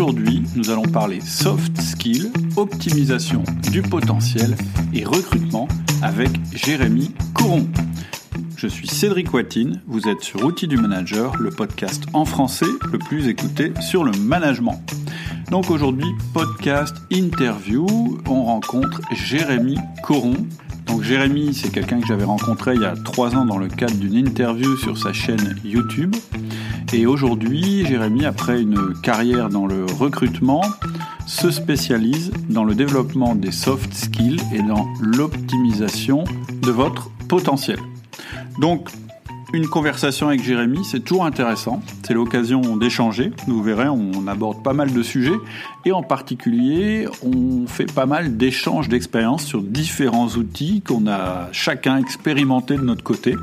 Aujourd'hui, nous allons parler soft skills, optimisation du potentiel et recrutement avec Jérémy Couron. Je suis Cédric Watine, vous êtes sur Outils du Manager, le podcast en français le plus écouté sur le management. Donc aujourd'hui, podcast interview, on rencontre Jérémy Coron. Donc Jérémy, c'est quelqu'un que j'avais rencontré il y a trois ans dans le cadre d'une interview sur sa chaîne YouTube. Et aujourd'hui, Jérémy, après une carrière dans le recrutement, se spécialise dans le développement des soft skills et dans l'optimisation de votre potentiel. Donc, une conversation avec Jérémy, c'est toujours intéressant. C'est l'occasion d'échanger. Vous verrez, on aborde pas mal de sujets. Et en particulier, on fait pas mal d'échanges d'expériences sur différents outils qu'on a chacun expérimenté de notre côté.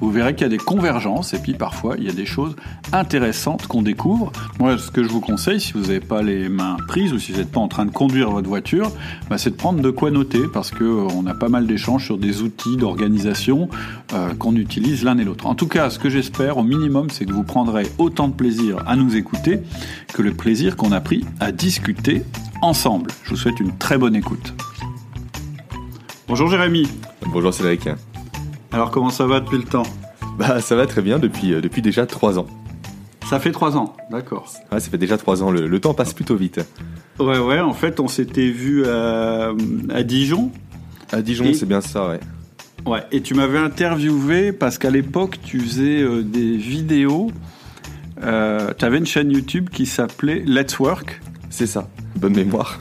Vous verrez qu'il y a des convergences et puis parfois il y a des choses intéressantes qu'on découvre. Moi, ce que je vous conseille, si vous n'avez pas les mains prises ou si vous n'êtes pas en train de conduire votre voiture, bah, c'est de prendre de quoi noter parce qu'on a pas mal d'échanges sur des outils d'organisation euh, qu'on utilise l'un et l'autre. En tout cas, ce que j'espère au minimum, c'est que vous prendrez autant de plaisir à nous écouter que le plaisir qu'on a pris à discuter ensemble. Je vous souhaite une très bonne écoute. Bonjour Jérémy. Bonjour Cédric. Alors comment ça va depuis le temps? Bah ça va très bien depuis, euh, depuis déjà trois ans. Ça fait trois ans, d'accord. Ouais, ça fait déjà trois ans, le, temps passe plutôt vite. Ouais, ouais, en fait on s'était vu à, à Dijon. À Dijon, c'est bien ça, ouais. Ouais, et tu m'avais interviewé parce qu'à l'époque tu faisais euh, des vidéos. Euh, tu avais une chaîne YouTube qui s'appelait Let's Work. C'est ça, bonne mémoire.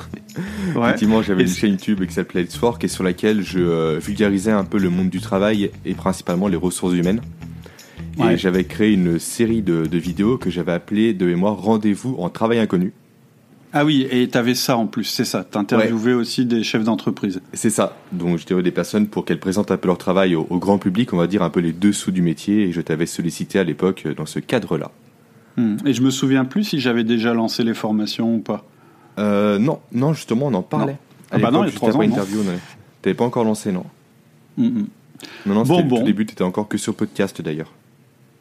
Effectivement, j'avais une chaîne YouTube qui s'appelait Let's Work et sur laquelle je euh, vulgarisais un peu le monde du travail et principalement les ressources humaines. Et j'avais créé une série de, vidéos que j'avais appelée de mémoire Rendez-vous en travail inconnu. Ah oui, et tu avais ça en plus, c'est ça. Tu interviewais aussi des chefs d'entreprise. C'est ça. Donc j'étais des personnes pour qu'elles présentent un peu leur travail au, grand public, on va dire un peu les dessous du métier, et je t'avais sollicité à l'époque dans ce cadre-là. Hmm. Et je me souviens plus si j'avais déjà lancé les formations ou pas. Euh, non, non, justement, on en parlait. Ah bah non, il y a trois ans. interview, T'avais pas encore lancé, non mm, mm. Non, non, bon, bon. Au début, t'étais encore que sur podcast d'ailleurs.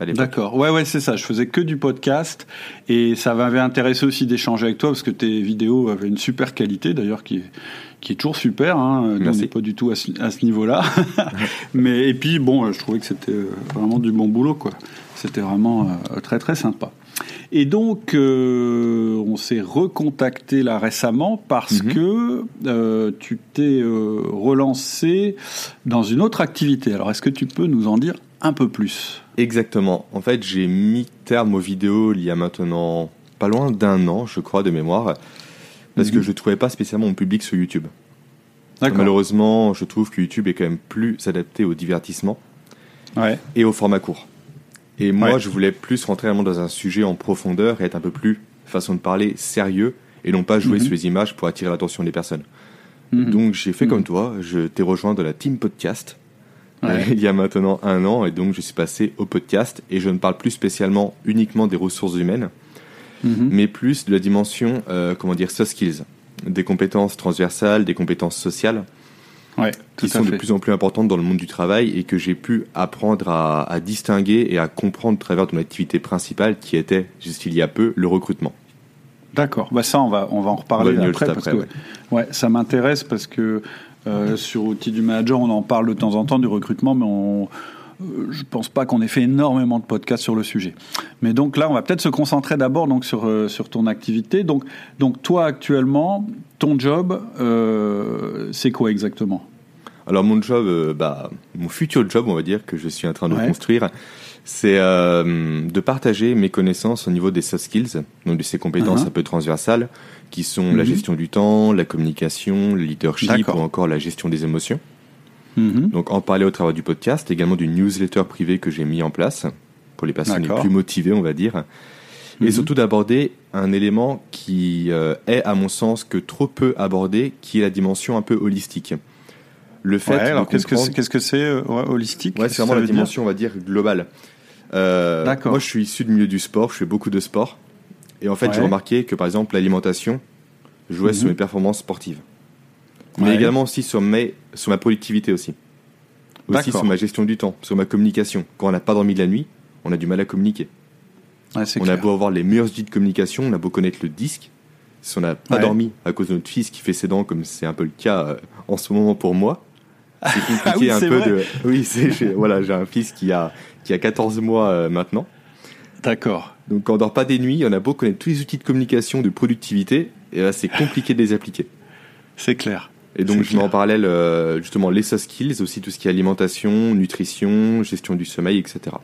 D'accord. Ouais, ouais, c'est ça. Je faisais que du podcast et ça m'avait intéressé aussi d'échanger avec toi parce que tes vidéos avaient une super qualité d'ailleurs qui est, qui est toujours super. Hein. on n'est pas du tout à ce, niveau-là. Mais et puis bon, je trouvais que c'était vraiment du bon boulot quoi. C'était vraiment euh, très très sympa. Et donc, euh, on s'est recontacté là récemment parce mhm. que euh, tu t'es euh, relancé dans une autre activité. Alors, est-ce que tu peux nous en dire un peu plus? Exactement. En fait, j'ai mis terme aux vidéos il y a maintenant pas loin d'un an, je crois, de mémoire, parce que mhm. je ne trouvais pas spécialement mon public sur YouTube. Malheureusement, je trouve que YouTube est quand même plus adapté au divertissement et au format court. Et moi, je voulais plus rentrer vraiment dans un sujet en profondeur et être un peu plus, façon de parler, sérieux et non pas jouer mhm. sur les images pour attirer l'attention des personnes. Mhm. Donc j'ai fait comme mhm. toi, je t'ai rejoint dans la team podcast euh, il y a maintenant un an et donc je suis passé au podcast et je ne parle plus spécialement uniquement des ressources humaines, mais plus de la dimension, euh, comment dire, soft skills, des compétences transversales, des compétences sociales qui sont de plus en plus importantes dans le monde du travail et que j'ai pu apprendre à, distinguer et à comprendre à travers mon activité principale qui était, jusqu'il y a peu, le recrutement. D'accord, bah ça on va, on va en reparler après, parce que ouais. ça m'intéresse parce que euh, sur Outils du Manager on en parle de temps en temps du recrutement mais on, euh, je pense pas qu'on ait fait énormément de podcasts sur le sujet. Mais donc là, on va peut-être se concentrer d'abord donc sur euh, sur ton activité. Donc donc toi actuellement, ton job, c'est quoi exactement? Alors mon job, euh, bah, mon futur job, on va dire, que je suis en train de construire, c'est euh, de partager mes connaissances au niveau des soft skills, donc de ces compétences uh-huh. un peu transversales, qui sont la mhm. gestion du temps, la communication, le leadership ou encore la gestion des émotions. Mhm. Donc en parler au travers du podcast, également du newsletter privé que j'ai mis en place pour les personnes les plus motivées, on va dire. Et mhm. surtout d'aborder un élément qui euh, est, à mon sens, que trop peu abordé, qui est la dimension un peu holistique le fait. alors qu'est-ce que c'est, qu'est-ce que c'est euh, holistique Ouais, c'est vraiment la dimension, on va dire, globale. Euh, D'accord. Moi, je suis issu du milieu du sport, je fais beaucoup de sport. Et en fait, j'ai remarqué que, par exemple, l'alimentation jouait sur mhm. mes performances sportives. Mais également aussi sur, mes, sur ma productivité aussi. Aussi sur ma gestion du temps, sur ma communication. Quand on n'a pas dormi de la nuit, on a du mal à communiquer. on a beau avoir les meilleurs outils de communication, on a beau connaître le disque, si on n'a pas dormi à cause de notre fils qui fait ses dents, comme c'est un peu le cas euh, en ce moment pour moi, c'est compliqué ah un peu de. Oui, voilà, j'ai un fils qui a qui a 14 mois euh, maintenant. D'accord. Donc quand on dort pas des nuits, on a beau connaître tous les outils de communication, de productivité, et là c'est compliqué de les appliquer. C'est clair. Et donc je mets en parallèle justement les soft skills, aussi tout ce qui est alimentation, nutrition, gestion du sommeil, etc.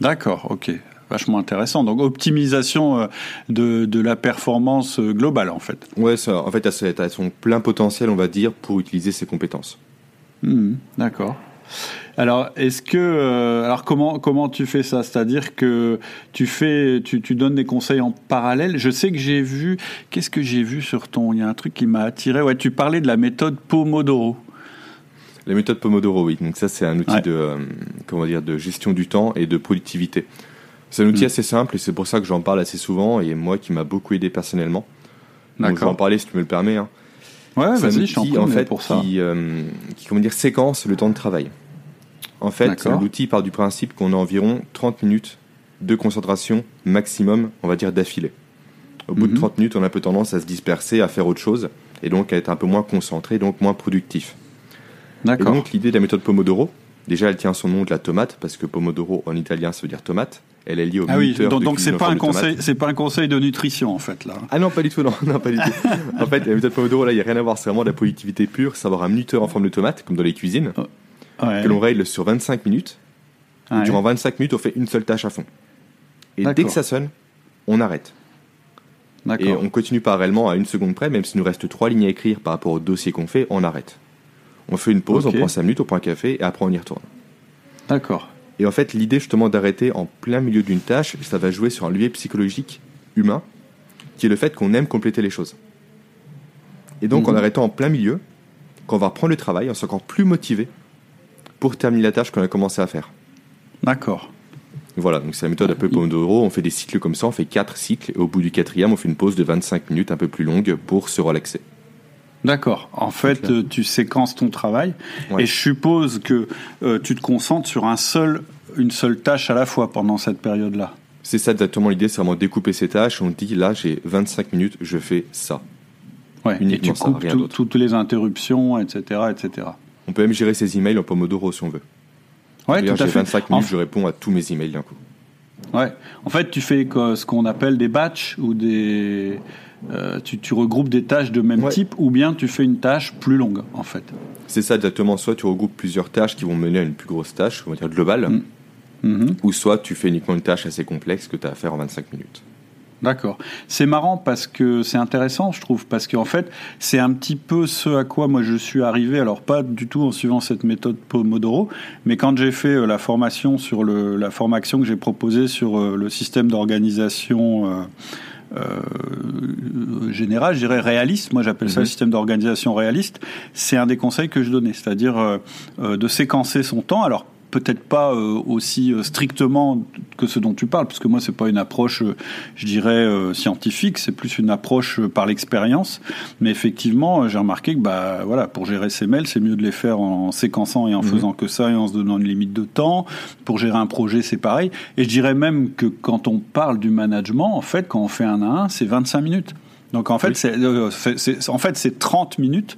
D'accord, ok vachement intéressant. Donc optimisation euh, de, de la performance euh, globale en fait. Ouais, ça, en fait, a son plein potentiel, on va dire, pour utiliser ses compétences. Hmm, d'accord. Alors, est-ce que, euh, alors comment comment tu fais ça? C'est-à-dire que tu fais, tu, tu, donnes des conseils en parallèle? Je sais que j'ai vu, qu'est-ce que j'ai vu sur ton Il y a un truc qui m'a attiré. Ouais, tu parlais de la méthode Pomodoro. La méthode Pomodoro, oui. Donc ça, c'est un outil de comment dire de gestion du temps et de productivité. C'est un outil mm. assez simple et c'est pour ça que j'en parle assez souvent et moi qui m'a beaucoup aidé personnellement. Donc je vais en parler si tu me le permets. Hein. Ouais, vas-y, je en fait pour ça. Qui, euh, qui, comment dire, séquence le temps de travail. En fait, l'outil part du principe qu'on a environ 30 minutes de concentration maximum, on va dire, d'affilée. Au bout de 30 mhm. minutes, on a un peu tendance à se disperser, à faire autre chose, et donc à être un peu moins concentré, donc moins productif. D'accord. Donc l'idée de la méthode Pomodoro, déjà elle tient son nom de la tomate, parce que Pomodoro en italien ça veut dire tomate, elle est liée au ah oui, donc, donc c'est pas un conseil, c'est pas un conseil de nutrition en fait là. Ah non, pas du tout, non, non pas du tout. en fait, la méthode Pomodoro là, il y a rien à voir, c'est vraiment de la productivité pure, savoir un minuteur en forme de tomate, comme dans les cuisines, oh, que l'on règle sur 25 minutes. Durant 25 minutes, on fait une seule tâche à fond. Et dès que ça sonne, on arrête. Et on continue parallèlement à une seconde près, même s'il nous reste trois lignes à écrire par rapport au dossier qu'on fait, on arrête. On fait une pause, on prend 5 minutes, on prend un café et après on y retourne. D'accord. Et en fait, l'idée justement d'arrêter en plein milieu d'une tâche, ça va jouer sur un levier psychologique humain, qui est le fait qu'on aime compléter les choses. Et donc, en mhm. arrêtant en plein milieu, quand on va reprendre le travail, on sera encore plus motivé pour terminer la tâche qu'on a commencé à faire. D'accord. Voilà, donc c'est la méthode un peu Pomodoro. On fait des cycles comme ça, on fait quatre cycles, et au bout du quatrième, on fait une pause de 25 minutes un peu plus longue pour se relaxer. D'accord. En fait, euh, tu séquences ton travail et je suppose que euh, tu te concentres sur un seul, une seule tâche à la fois pendant cette période-là. C'est ça exactement l'idée, c'est vraiment découper ces tâches. On dit là, j'ai 25 minutes, je fais ça. Ouais. et tu coupes toutes les interruptions, etc., etc. On peut même gérer ses emails en Pomodoro si on veut. Ouais, tout à fait. 25 minutes, je réponds à tous mes emails d'un coup. Ouais. En fait, tu fais ce qu'on appelle des batchs ou des euh, tu, regroupes des tâches de même type ou bien tu fais une tâche plus longue en fait. C'est ça exactement. Soit tu regroupes plusieurs tâches qui vont mener à une plus grosse tâche, on va dire globale, mm. mm-hmm. ou soit tu fais uniquement une tâche assez complexe que tu as à faire en 25 minutes. D'accord. C'est marrant parce que c'est intéressant, je trouve, parce qu'en fait, c'est un petit peu ce à quoi moi je suis arrivé. Alors pas du tout en suivant cette méthode Pomodoro, mais quand j'ai fait euh, la formation sur le, la formation que j'ai proposée sur euh, le système d'organisation. Euh, général, je dirais réaliste. Moi, j'appelle ça le mhm. système d'organisation réaliste. C'est un des conseils que je donnais, c'est-à-dire euh, de séquencer son temps. Alors peut-être pas euh, aussi euh, strictement que ce dont tu parles, parce que moi c'est pas une approche, euh, je dirais scientifique, c'est plus une approche par l'expérience. Mais effectivement, j'ai remarqué que bah voilà, pour gérer ses mails, c'est mieux de les faire en séquençant et en mhm. faisant que ça et en se donnant une limite de temps. Pour gérer un projet, c'est pareil. Et je dirais même que quand on parle du management, en fait, quand on fait un à un, c'est 25 minutes. Donc en fait, c'est en fait c'est 30 minutes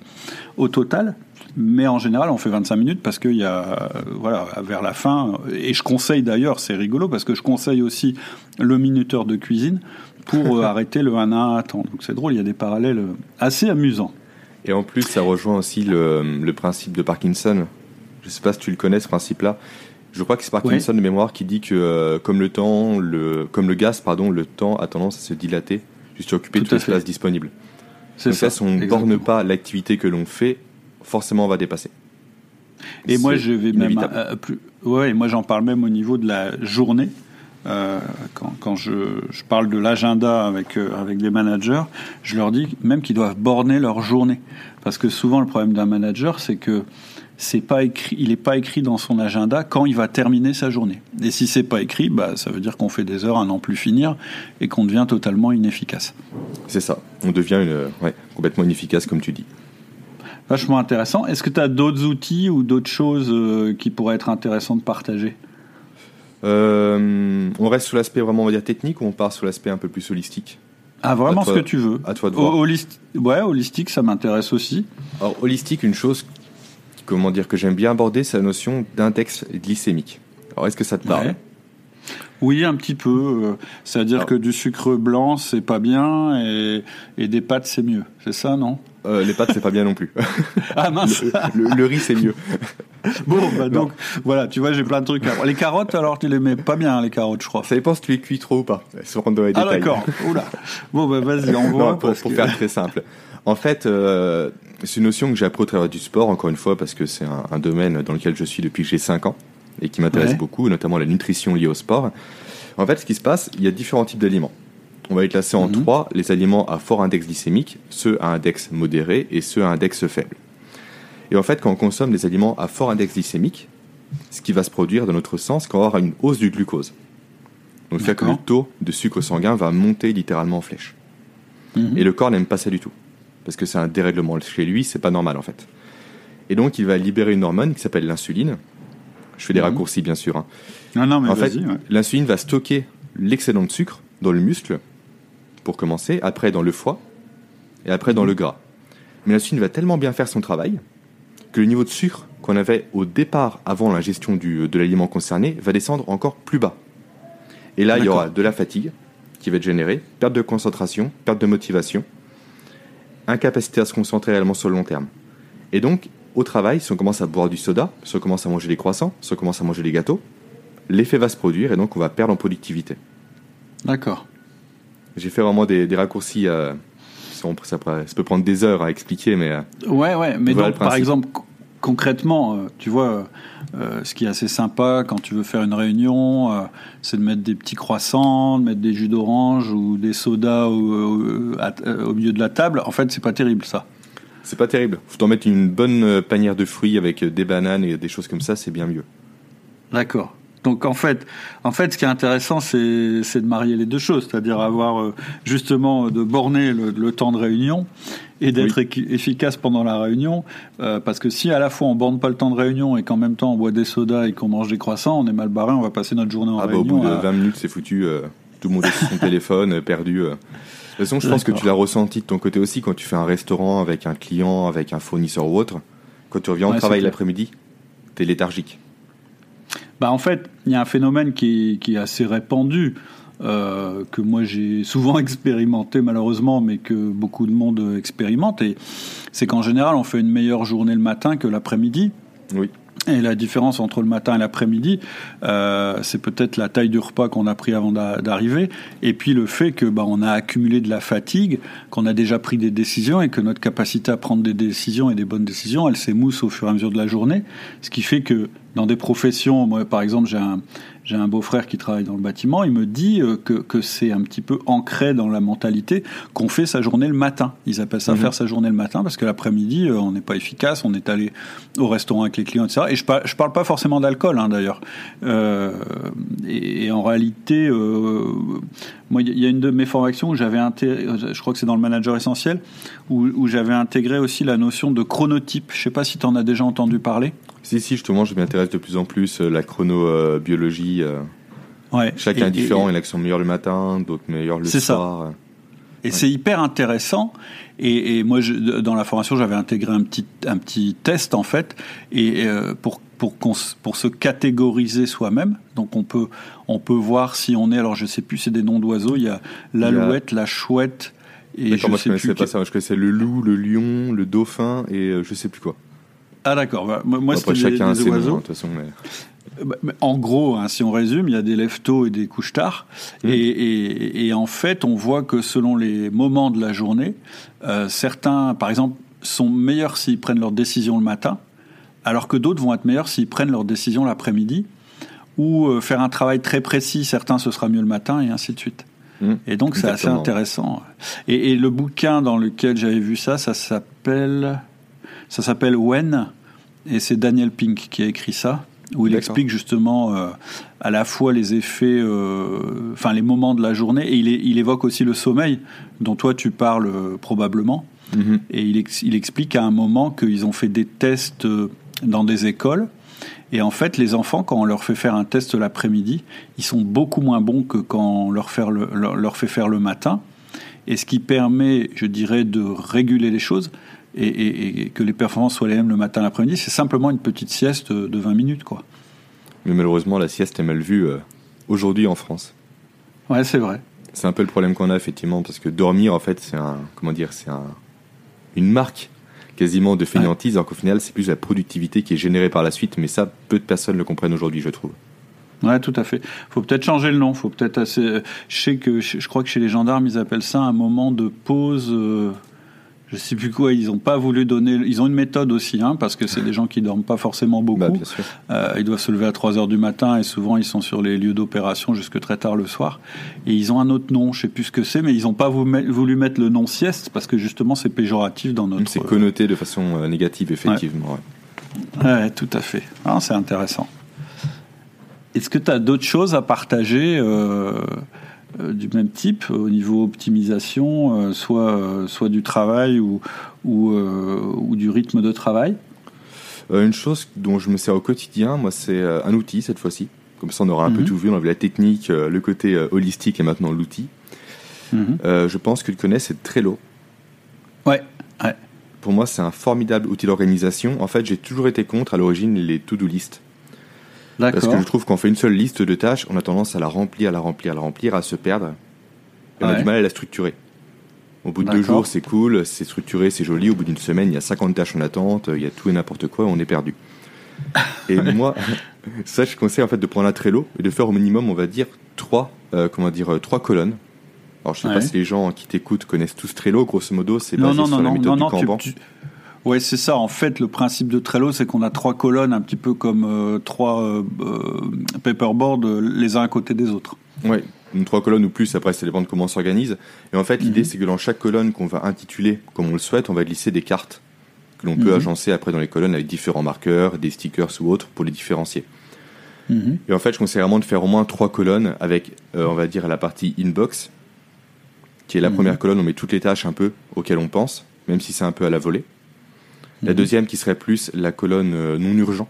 au total mais en général, on fait 25 minutes parce qu'il y a, voilà, vers la fin, et je conseille d'ailleurs, c'est rigolo, parce que je conseille aussi le minuteur de cuisine pour euh, arrêter le 1 à 1 à temps. Donc c'est drôle, il y a des parallèles assez amusants. Et en plus, ça rejoint aussi le, principe de Parkinson. Je ne sais pas si tu le connais, ce principe-là. Je crois que c'est Parkinson de mémoire qui dit que, euh, comme le temps, le, comme le gaz, pardon, le temps a tendance à se dilater, juste occuper toute l'espace disponible. C'est ça. on ne borne pas l'activité que l'on fait forcément on va dépasser. Et moi, je vais même euh, plus. Ouais, moi j'en parle même au niveau de la journée. Euh, quand, quand je, je, parle de l'agenda avec euh, avec des managers, je leur dis même qu'ils doivent borner leur journée, parce que souvent le problème d'un manager, c'est que c'est pas écrit, il n'est pas écrit dans son agenda quand il va terminer sa journée. Et si c'est pas écrit, bah, ça veut dire qu'on fait des heures à n'en plus finir et qu'on devient totalement inefficace. C'est ça, on devient une, ouais, complètement inefficace comme tu dis. Vachement intéressant. Est-ce que tu as d'autres outils ou d'autres choses euh, qui pourraient être intéressantes de partager? Euh, On reste sur l'aspect vraiment on va dire technique ou on part sur l'aspect un peu plus holistique? Ah, vraiment ce que tu veux. À toi de voir. ouais, holistique, ça m'intéresse aussi. Alors, holistique, une chose, comment dire, que j'aime bien aborder, c'est la notion d'index glycémique. Alors, est-ce que ça te parle? Oui, un petit peu. Euh, c'est-à-dire que du sucre blanc, c'est pas bien, et, et des pâtes, c'est mieux. C'est ça, non? Euh, les pâtes, c'est pas bien non plus. ah mince. Le, riz, c'est mieux. bon, bah donc voilà, tu vois, j'ai plein de trucs. Les carottes, alors tu les mets pas bien, les carottes, je crois. Ça dépend si tu les cuis trop ou pas. Se rendre dans les ah, d'accord. Oula. Bon, bah vas-y, on voit. pour, faire très simple. En fait, euh, c'est une notion que j'ai appris au travers du sport, encore une fois, parce que c'est un, domaine dans lequel je suis depuis que j'ai 5 ans et qui m'intéresse beaucoup, notamment la nutrition liée au sport. En fait, ce qui se passe, il y a différents types d'aliments. On va les classer en mhm. trois, les aliments à fort index glycémique, ceux à index modéré et ceux à index faible. Et en fait, quand on consomme des aliments à fort index glycémique, ce qui va se produire dans notre sang, c'est qu'on aura une hausse du glucose. Donc, c'est que le taux de sucre sanguin va monter littéralement en flèche. Mhm. Et le corps n'aime pas ça du tout. Parce que c'est un dérèglement chez lui, c'est pas normal en fait. Et donc, il va libérer une hormone qui s'appelle l'insuline. Je fais des mhm. raccourcis, bien sûr. Hein. Non, mais en fait, l'insuline va stocker l'excédent de sucre dans le muscle pour commencer, après dans le foie, et après dans le gras. Mais l'insuline va tellement bien faire son travail que le niveau de sucre qu'on avait au départ avant l'ingestion de l'aliment concerné va descendre encore plus bas. Et là, il y aura de la fatigue qui va être générée, perte de concentration, perte de motivation, incapacité à se concentrer réellement sur le long terme. Et donc, au travail, si on commence à boire du soda, si on commence à manger des croissants, si on commence à manger des gâteaux, l'effet va se produire et donc on va perdre en productivité. D'accord. J'ai fait vraiment des, raccourcis. Euh, ça, peut prendre des heures à expliquer, mais. Euh, ouais, ouais. Mais donc, par exemple, concrètement, euh, tu vois, ce qui est assez sympa quand tu veux faire une réunion, c'est de mettre des petits croissants, de mettre des jus d'orange ou des sodas au, au, milieu de la table. En fait, c'est pas terrible, ça. C'est pas terrible. Faut en mettre une bonne panière de fruits avec des bananes et des choses comme ça, c'est bien mieux. D'accord. Donc en fait, en fait, ce qui est intéressant, c'est de marier les deux choses, c'est-à-dire avoir euh, justement de borner le, temps de réunion et d'être efficace pendant la réunion, euh, parce que si à la fois on borne pas le temps de réunion et qu'en même temps on boit des sodas et qu'on mange des croissants, on est mal barré, on va passer notre journée en réunion. Ah bah, au bout de 20 minutes, c'est foutu. Euh, tout le monde est sur son téléphone, perdu. De toute façon, je pense que tu l'as ressenti de ton côté aussi quand tu fais un restaurant avec un client, avec un fournisseur ou autre. Quand tu reviens au travail l'après-midi, tu es léthargique. Bah en fait, il y a un phénomène qui, qui est assez répandu, euh, que moi j'ai souvent expérimenté malheureusement, mais que beaucoup de monde expérimente, et c'est qu'en général on fait une meilleure journée le matin que l'après-midi. Oui. Et la différence entre le matin et l'après-midi, euh, c'est peut-être la taille du repas qu'on a pris avant d'arriver, et puis le fait que bah, on a accumulé de la fatigue, qu'on a déjà pris des décisions et que notre capacité à prendre des décisions et des bonnes décisions, elle s'émousse au fur et à mesure de la journée, ce qui fait que dans des professions, moi par exemple j'ai un, j'ai un beau-frère qui travaille dans le bâtiment, il me dit euh, que, que c'est un petit peu ancré dans la mentalité qu'on fait sa journée le matin. Ils appellent ça mhm. faire sa journée le matin parce que l'après-midi, euh, on n'est pas efficace, on est allé au restaurant avec les clients, etc. Et je, par, je parle pas forcément d'alcool, hein, d'ailleurs. Euh, et, en réalité, euh, moi, il y a une de mes formations où j'avais intégré, je crois que c'est dans le manager essentiel, où, où j'avais intégré aussi la notion de chronotype. Je sais pas si tu en as déjà entendu parler. Si, si, justement, je m'intéresse de plus en plus la chronobiologie euh, ouais. Chacun est différent. il y en a qui sont meilleurs le matin, d'autres meilleurs le soir. Ça. Et c'est hyper intéressant. Et, moi, je, dans la formation, j'avais intégré un petit, un petit test, en fait, et euh, pour, pour, pour se catégoriser soi-même. Donc, on peut, on peut voir si on est, alors je sais plus, c'est des noms d'oiseaux. Il y a l'alouette, la chouette. Et je moi, je connaissais pas ça. Je connaissais le loup, le lion, le dauphin et euh, je sais plus quoi. Ah, d'accord. Bah, moi, c'était chacun des, oiseaux. de toute façon, mais... Bah, en gros, hein, si on résume, il y a des lève-tôt et des couches-tard. Mmh. Et, en fait, on voit que selon les moments de la journée, euh, certains, par exemple, sont meilleurs s'ils prennent leurs décisions le matin, alors que d'autres vont être meilleurs s'ils prennent leurs décisions l'après-midi. Ou euh, faire un travail très précis, certains ce sera mieux le matin, et ainsi de suite. Mmh. Et donc c'est assez intéressant. Et, et, le bouquin dans lequel j'avais vu ça, ça s'appelle, ça s'appelle When, et c'est Daniel Pink qui a écrit ça où il explique justement euh, à la fois les effets, euh, enfin les moments de la journée, et il, il, évoque aussi le sommeil, dont toi tu parles euh, probablement. Mhm. Et il, il, explique à un moment qu'ils ont fait des tests dans des écoles. Et en fait, les enfants, quand on leur fait faire un test l'après-midi, ils sont beaucoup moins bons que quand on leur, faire le, leur, fait faire le matin. et ce qui permet, je dirais, de réguler les choses et, que les performances soient les mêmes le matin l'après-midi, c'est simplement une petite sieste de 20 minutes, quoi. Mais malheureusement, la sieste est mal vue euh, aujourd'hui en France. Ouais, c'est vrai. C'est un peu le problème qu'on a effectivement, parce que dormir, en fait, c'est un, comment dire, c'est un, une marque quasiment de fainéantise, alors qu'au final, c'est plus la productivité qui est générée par la suite. Mais ça, peu de personnes le comprennent aujourd'hui, je trouve. Ouais, tout à fait. Faut peut-être changer le nom. Faut peut-être assez. Je sais que je crois que chez les gendarmes, ils appellent ça un moment de pause. Euh, je sais plus quoi, ils ont pas voulu donner. Ils ont une méthode aussi, hein, parce que c'est des gens qui dorment pas forcément beaucoup. Bah, euh, ils doivent se lever à 3 heures du matin et souvent ils sont sur les lieux d'opération jusque très tard le soir. Et ils ont un autre nom, je sais plus ce que c'est, mais ils ont pas voulu mettre le nom sieste parce que justement c'est péjoratif dans notre. C'est connoté de façon euh, négative, effectivement. Ouais, tout à fait. Ah, c'est intéressant. Est-ce que tu as d'autres choses à partager euh, du même type au niveau optimisation, euh, soit, euh, soit du travail ou, ou, ou, du rythme de travail Une chose dont je me sers au quotidien, moi, c'est un outil cette fois-ci. Comme ça, on aura un peu mhm. tout vu. On avait la technique, le côté holistique et maintenant l'outil. Mhm. je pense que tu connais, c'est Trello. Ouais, ouais. Pour moi, c'est un formidable outil d'organisation. En fait, j'ai toujours été contre à l'origine les to-do list. Parce que je trouve qu'on fait une seule liste de tâches, on a tendance à la remplir, à la remplir, à la remplir, à se perdre. Et on a du mal à la structurer. Au bout de deux jours, c'est cool, c'est structuré, c'est joli. Au bout d'une semaine, il y a 50 tâches en attente, il y a tout et n'importe quoi, on est perdu. Et moi, ça, je conseille en fait de prendre un Trello et de faire au minimum, on va dire, trois, euh, comment dire, euh, trois colonnes. Alors, je sais pas si les gens qui t'écoutent connaissent tous Trello. Grosso modo, c'est basé non, sur la méthode du Kanban. Oui, c'est ça. En fait, le principe de Trello, c'est qu'on a trois colonnes, un petit peu comme euh, trois euh, euh, paperboards les uns à côté des autres. Oui, trois colonnes ou plus, après ça dépend de comment on s'organise. Et en fait, l'idée, mhm. c'est que dans chaque colonne qu'on va intituler comme on le souhaite, on va glisser des cartes que l'on peut mhm. agencer après dans les colonnes avec différents marqueurs, des stickers ou autres pour les différencier. Mhm. Et en fait, je conseille vraiment de faire au moins trois colonnes avec, on va dire, la partie inbox, qui est la première colonne, on met toutes les tâches un peu auxquelles on pense, même si c'est un peu à la volée. La mhm. deuxième qui serait plus la colonne euh, non urgent.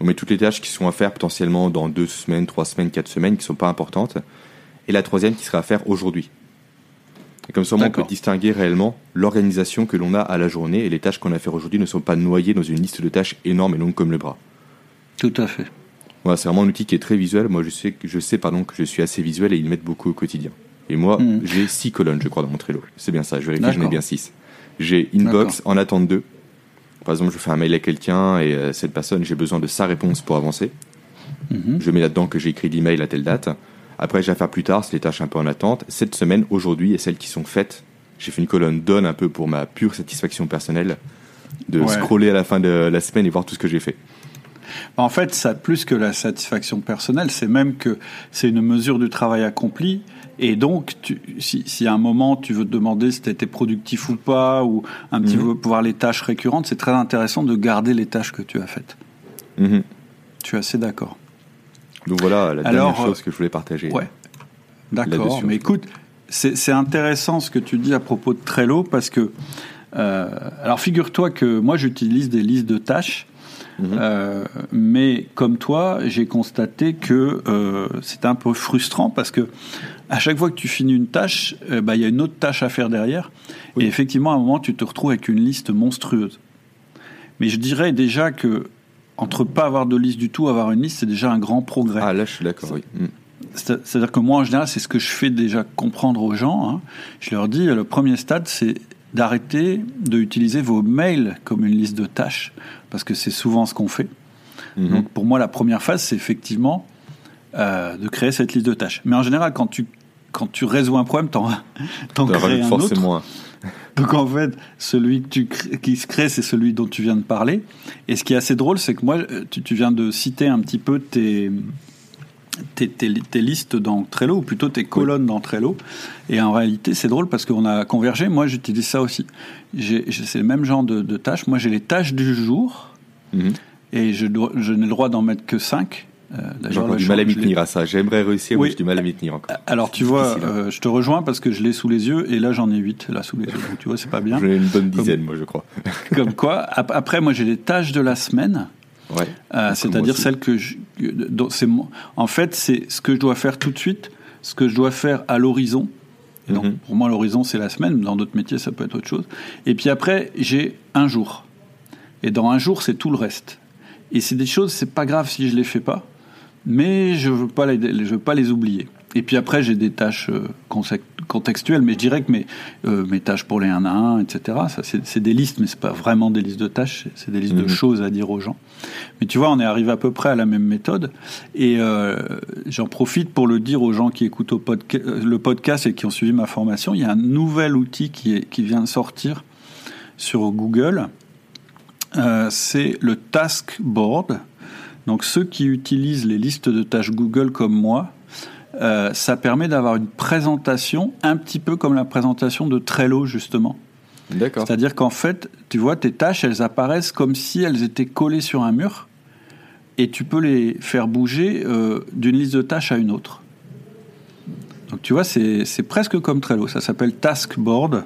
On met toutes les tâches qui sont à faire potentiellement dans deux semaines, trois semaines, quatre semaines, qui ne sont pas importantes. Et la troisième qui serait à faire aujourd'hui. Et comme ça, on peut distinguer réellement l'organisation que l'on a à la journée et les tâches qu'on a à faire aujourd'hui ne sont pas noyées dans une liste de tâches énorme et longue comme le bras. Tout à fait. Voilà, c'est vraiment un outil qui est très visuel. Moi, je sais, je sais pardon, que je suis assez visuel et ils mettent beaucoup au quotidien. Et moi, mhm. j'ai six colonnes, je crois, dans mon Trello. C'est bien ça, je vérifie, j'en ai bien six. J'ai inbox en attente 2, par exemple, je fais un mail à quelqu'un et euh, cette personne, j'ai besoin de sa réponse pour avancer. Mhm. Je mets là-dedans que j'ai écrit l'email à telle date. Après, j'ai à faire plus tard, c'est les tâches un peu en attente. Cette semaine, aujourd'hui, et celles qui sont faites, j'ai fait une colonne donne un peu pour ma pure satisfaction personnelle de scroller à la fin de la semaine et voir tout ce que j'ai fait. En fait, ça plus que la satisfaction personnelle, c'est même que c'est une mesure du travail accompli et donc, si, à un moment tu veux te demander si tu été productif ou pas, ou un petit mhm. peu voir les tâches récurrentes, c'est très intéressant de garder les tâches que tu as faites. Tu Tu es assez d'accord. Donc voilà la dernière chose que je voulais partager. Ouais. D'accord. Mais écoute, c'est intéressant ce que tu dis à propos de Trello parce que, euh, alors figure-toi que moi j'utilise des listes de tâches. Mhm. Euh, mais comme toi, j'ai constaté que euh, c'est un peu frustrant parce que à chaque fois que tu finis une tâche, euh, bah, il y a une autre tâche à faire derrière. Et effectivement, à un moment, tu te retrouves avec une liste monstrueuse. Mais je dirais déjà que entre pas avoir de liste du tout, avoir une liste, c'est déjà un grand progrès. Ah là, je suis d'accord, oui. C'est-à-dire que moi, en général, c'est ce que je fais déjà comprendre aux gens. Hein. Je leur dis, le premier stade, c'est d'arrêter d'utiliser vos mails comme une liste de tâches, parce que c'est souvent ce qu'on fait. Mm-hmm. Donc pour moi, la première phase, c'est effectivement euh, de créer cette liste de tâches. Mais en général, quand tu, quand tu résous un problème, t'en, en crées un autre. Donc en fait, celui que tu qui se crée, c'est celui dont tu viens de parler. Et ce qui est assez drôle, c'est que moi, tu, tu, viens de citer un petit peu tes, tes, tes, listes dans Trello, ou plutôt tes colonnes dans Trello. Et en réalité, c'est drôle parce qu'on a convergé. Moi, j'utilise ça aussi. c'est le même genre de, tâches. Moi, j'ai les tâches du jour. Mhm. Et je, je n'ai le droit d'en mettre que 5. Euh, j'ai du mal à m'y tenir à ça. J'aimerais réussir, mais j'ai du mal à m'y tenir encore. Alors tu vois, euh, je te rejoins parce que je l'ai sous les yeux et là j'en ai 8 là sous les yeux. Donc tu vois, c'est pas bien. J'en ai une bonne dizaine, moi je crois. comme quoi, après moi j'ai les tâches de la semaine. Ouais, euh, c'est-à-dire celles que je, en fait c'est ce que je dois faire tout de suite, ce que je dois faire à l'horizon Et donc, mhm. pour moi, l'horizon, c'est la semaine. Dans d'autres métiers, ça peut être autre chose. Et puis après, j'ai un jour. Et dans un jour, c'est tout le reste. Et c'est des choses, c'est pas grave si je les fais pas, mais je veux pas les, je veux pas les oublier. Et puis après, j'ai des tâches euh, contextuelles, mais je dirais que mes, euh, mes tâches pour les 1 à 1, etc., ça, c'est des listes, mais c'est pas vraiment des listes de tâches, c'est des listes de mhm. choses à dire aux gens. Mais tu vois, on est arrivé à peu près à la même méthode, et euh, j'en profite pour le dire aux gens qui écoutent au le podcast et qui ont suivi ma formation. Il y a un nouvel outil qui, est, qui vient de sortir sur Google, c'est le Task Board. Donc ceux qui utilisent les listes de tâches Google comme moi, euh, ça permet d'avoir une présentation un petit peu comme la présentation de Trello, justement. D'accord. C'est-à-dire qu'en fait, tu vois, tes tâches, elles apparaissent comme si elles étaient collées sur un mur et tu peux les faire bouger euh, d'une liste de tâches à une autre. Donc tu vois, c'est presque comme Trello. Ça s'appelle Task Board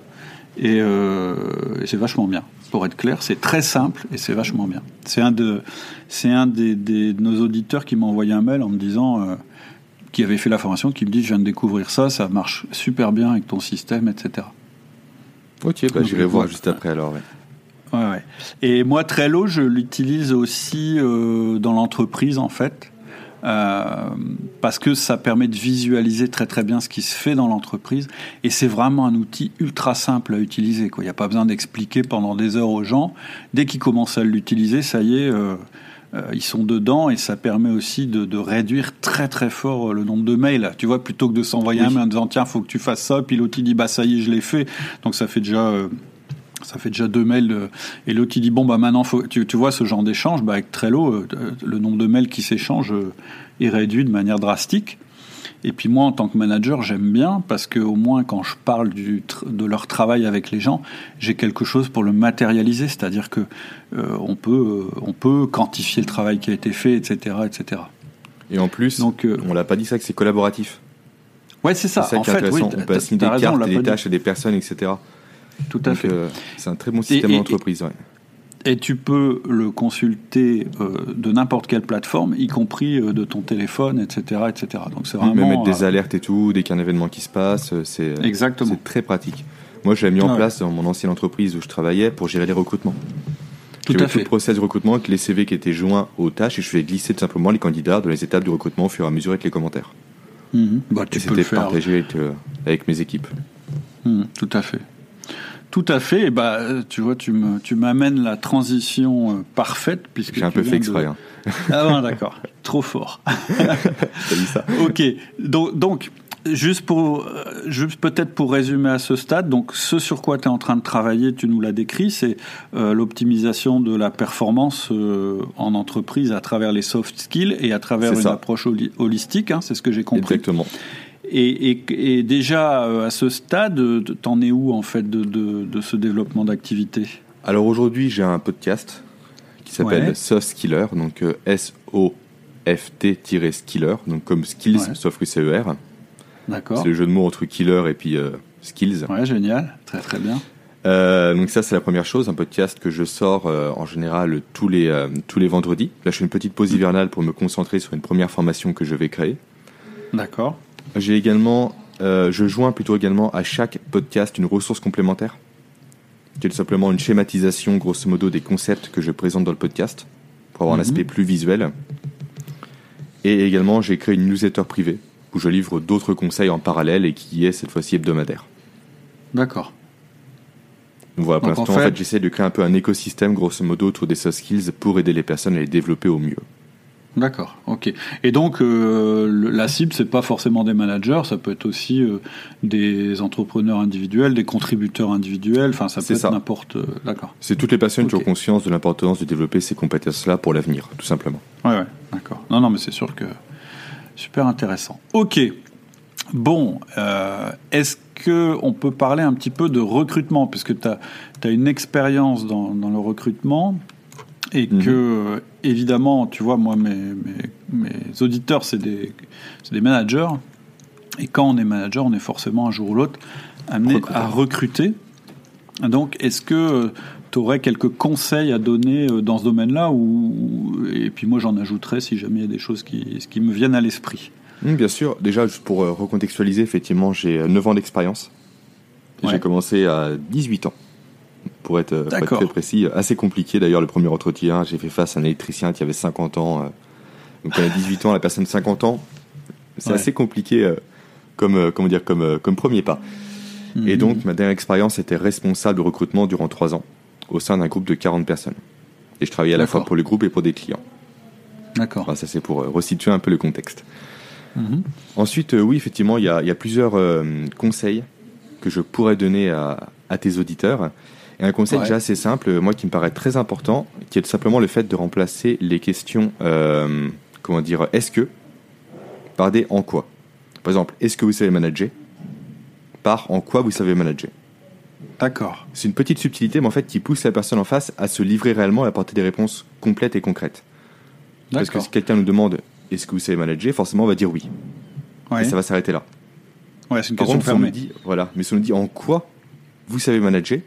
et, euh, c'est vachement bien. Pour être clair, c'est très simple et c'est vachement bien. C'est un de, c'est un des, des, de nos auditeurs qui m'a envoyé un mail en me disant qui avait fait la formation, qui me dit je viens de découvrir ça, ça marche super bien avec ton système, etc. Ok, bah, j'irai voir juste après alors. Ouais. Ouais, Et moi, Trello, je l'utilise aussi euh, dans l'entreprise en fait. Euh, parce que ça permet de visualiser très très bien ce qui se fait dans l'entreprise et c'est vraiment un outil ultra simple à utiliser. Il n'y a pas besoin d'expliquer pendant des heures aux gens. Dès qu'ils commencent à l'utiliser, ça y est, euh, ils sont dedans et ça permet aussi de, réduire très très fort le nombre de mails. Tu vois, plutôt que de s'envoyer un mail en disant tiens, faut que tu fasses ça, puis l'autre il dit bah ça y est, je l'ai fait. Donc ça fait déjà euh, ça fait déjà deux mails et l'autre il dit bon bah maintenant faut tu, tu vois ce genre d'échange bah avec Trello euh, le nombre de mails qui s'échangent est réduit de manière drastique. Et puis moi, en tant que manager, j'aime bien parce que au moins quand je parle du, de leur travail avec les gens, j'ai quelque chose pour le matérialiser, c'est-à-dire que euh, on peut euh, on peut quantifier le travail qui a été fait, etc., etc. Et en plus, Donc, euh, on l'a pas dit ça que c'est collaboratif. Ouais, c'est ça. en fait, oui, on peut assigner des cartes, des tâches à des personnes, etc. Tout à fait. c'est un très bon système d'entreprise. Ouais et tu peux le consulter euh, de n'importe quelle plateforme, y compris euh, de ton téléphone, etc., etc. Donc c'est vraiment même mettre des euh, alertes et tout dès qu'il y a un événement qui se passe, c'est exactement c'est très pratique. Moi, je l'ai mis en place dans mon ancienne entreprise où je travaillais pour gérer les recrutements. Tout à fait. tout le process de recrutement avec les CV qui étaient joints aux tâches et je faisais glisser tout simplement les candidats dans les étapes du recrutement au fur et à mesure avec les commentaires. Mhm. Bah, tu le faire. partagé avec, mes équipes. Mhm, tout à fait. Tout à fait. Et bah, tu vois, tu me, tu m'amènes la transition euh, parfaite puisque j'ai un peu fait exprès. Hein. Ah d'accord. Trop fort. dit ça. ok. Donc, donc juste pour, euh, juste peut-être pour résumer à ce stade, donc ce sur quoi tu es en train de travailler, tu nous l'as décrit, c'est euh, l'optimisation de la performance en entreprise à travers les soft skills et à travers une approche holistique. Hein, c'est ce que j'ai compris. Exactement. Et, déjà, euh, à ce stade, t'en es où en fait de, ce développement d'activité? Alors aujourd'hui, j'ai un podcast qui s'appelle Soft Skiller, donc euh, S-O-F-T-Skiller, donc comme skills, sauf que c'est E-R. D'accord. C'est le jeu de mots entre killer et puis euh, skills. Ouais, génial, très très bien. donc ça c'est la première chose, un podcast que je sors en général tous les, tous les vendredis. Là je fais une petite pause hivernale pour me concentrer sur une première formation que je vais créer. D'accord. J'ai également, euh, je joins plutôt également à chaque podcast une ressource complémentaire, qui est tout simplement une schématisation, grosso modo, des concepts que je présente dans le podcast, pour avoir un mhm. aspect plus visuel. Et également, j'ai créé une newsletter privée, où je livre d'autres conseils en parallèle et qui est cette fois-ci hebdomadaire. D'accord. Voilà, pour l'instant, en fait, j'essaie de créer un peu un écosystème, grosso modo, autour des soft skills pour aider les personnes à les développer au mieux. D'accord, ok. Et donc euh, la cible, c'est pas forcément des managers, ça peut être aussi euh, des entrepreneurs individuels, des contributeurs individuels. Enfin, ça peut être n'importe. Euh, d'accord. C'est toutes les personnes qui ont conscience de l'importance de développer ces compétences-là pour l'avenir, tout simplement. Ouais, ouais, d'accord. Non, non, mais c'est sûr que super intéressant. Ok. Bon, est-ce que on peut parler un petit peu de recrutement, puisque tu as, as, une expérience dans, dans le recrutement et mhm. que évidemment, tu vois, moi, mes, mes, auditeurs, c'est des, des managers. Et quand on est manager, on est forcément un jour ou l'autre amené à recruter. Donc, est-ce que tu aurais quelques conseils à donner euh, dans ce domaine-là ou, Et puis moi, j'en ajouterais si jamais il y a des choses qui, qui me viennent à l'esprit. mmh, Bien sûr. Déjà, juste pour euh, recontextualiser, effectivement, j'ai 9 ans d'expérience. J'ai commencé à 18 ans, pour être, pour être, très précis. Assez compliqué d'ailleurs, le premier entretien. J'ai fait face à un électricien qui avait 50 ans. Donc, on a 18 ans, la personne de 50 ans. C'est assez compliqué comme, comment dire, comme, comme premier pas. Et mhm. donc, ma dernière expérience était responsable de recrutement durant 3 ans, au sein d'un groupe de 40 personnes. Et je travaillais à la fois pour le groupe et pour des clients. D'accord. ça, c'est pour euh, resituer un peu le contexte. Mhm. Ensuite, euh, oui, effectivement, il y a, plusieurs euh, conseils que je pourrais donner à, tes auditeurs. Et un conseil déjà assez simple, moi qui me paraît très important, qui est tout simplement le fait de remplacer les questions, comment dire, est-ce que, par des en quoi. Par exemple, est-ce que vous savez manager Par en quoi vous savez manager. D'accord. C'est une petite subtilité, mais en fait, qui pousse la personne en face à se livrer réellement et à apporter des réponses complètes et concrètes. Parce que si quelqu'un nous demande est-ce que vous savez manager, forcément on va dire oui. Et ça va s'arrêter là. Ouais, c'est une question fermée. Dit, voilà, mais si on nous dit en quoi vous savez manager,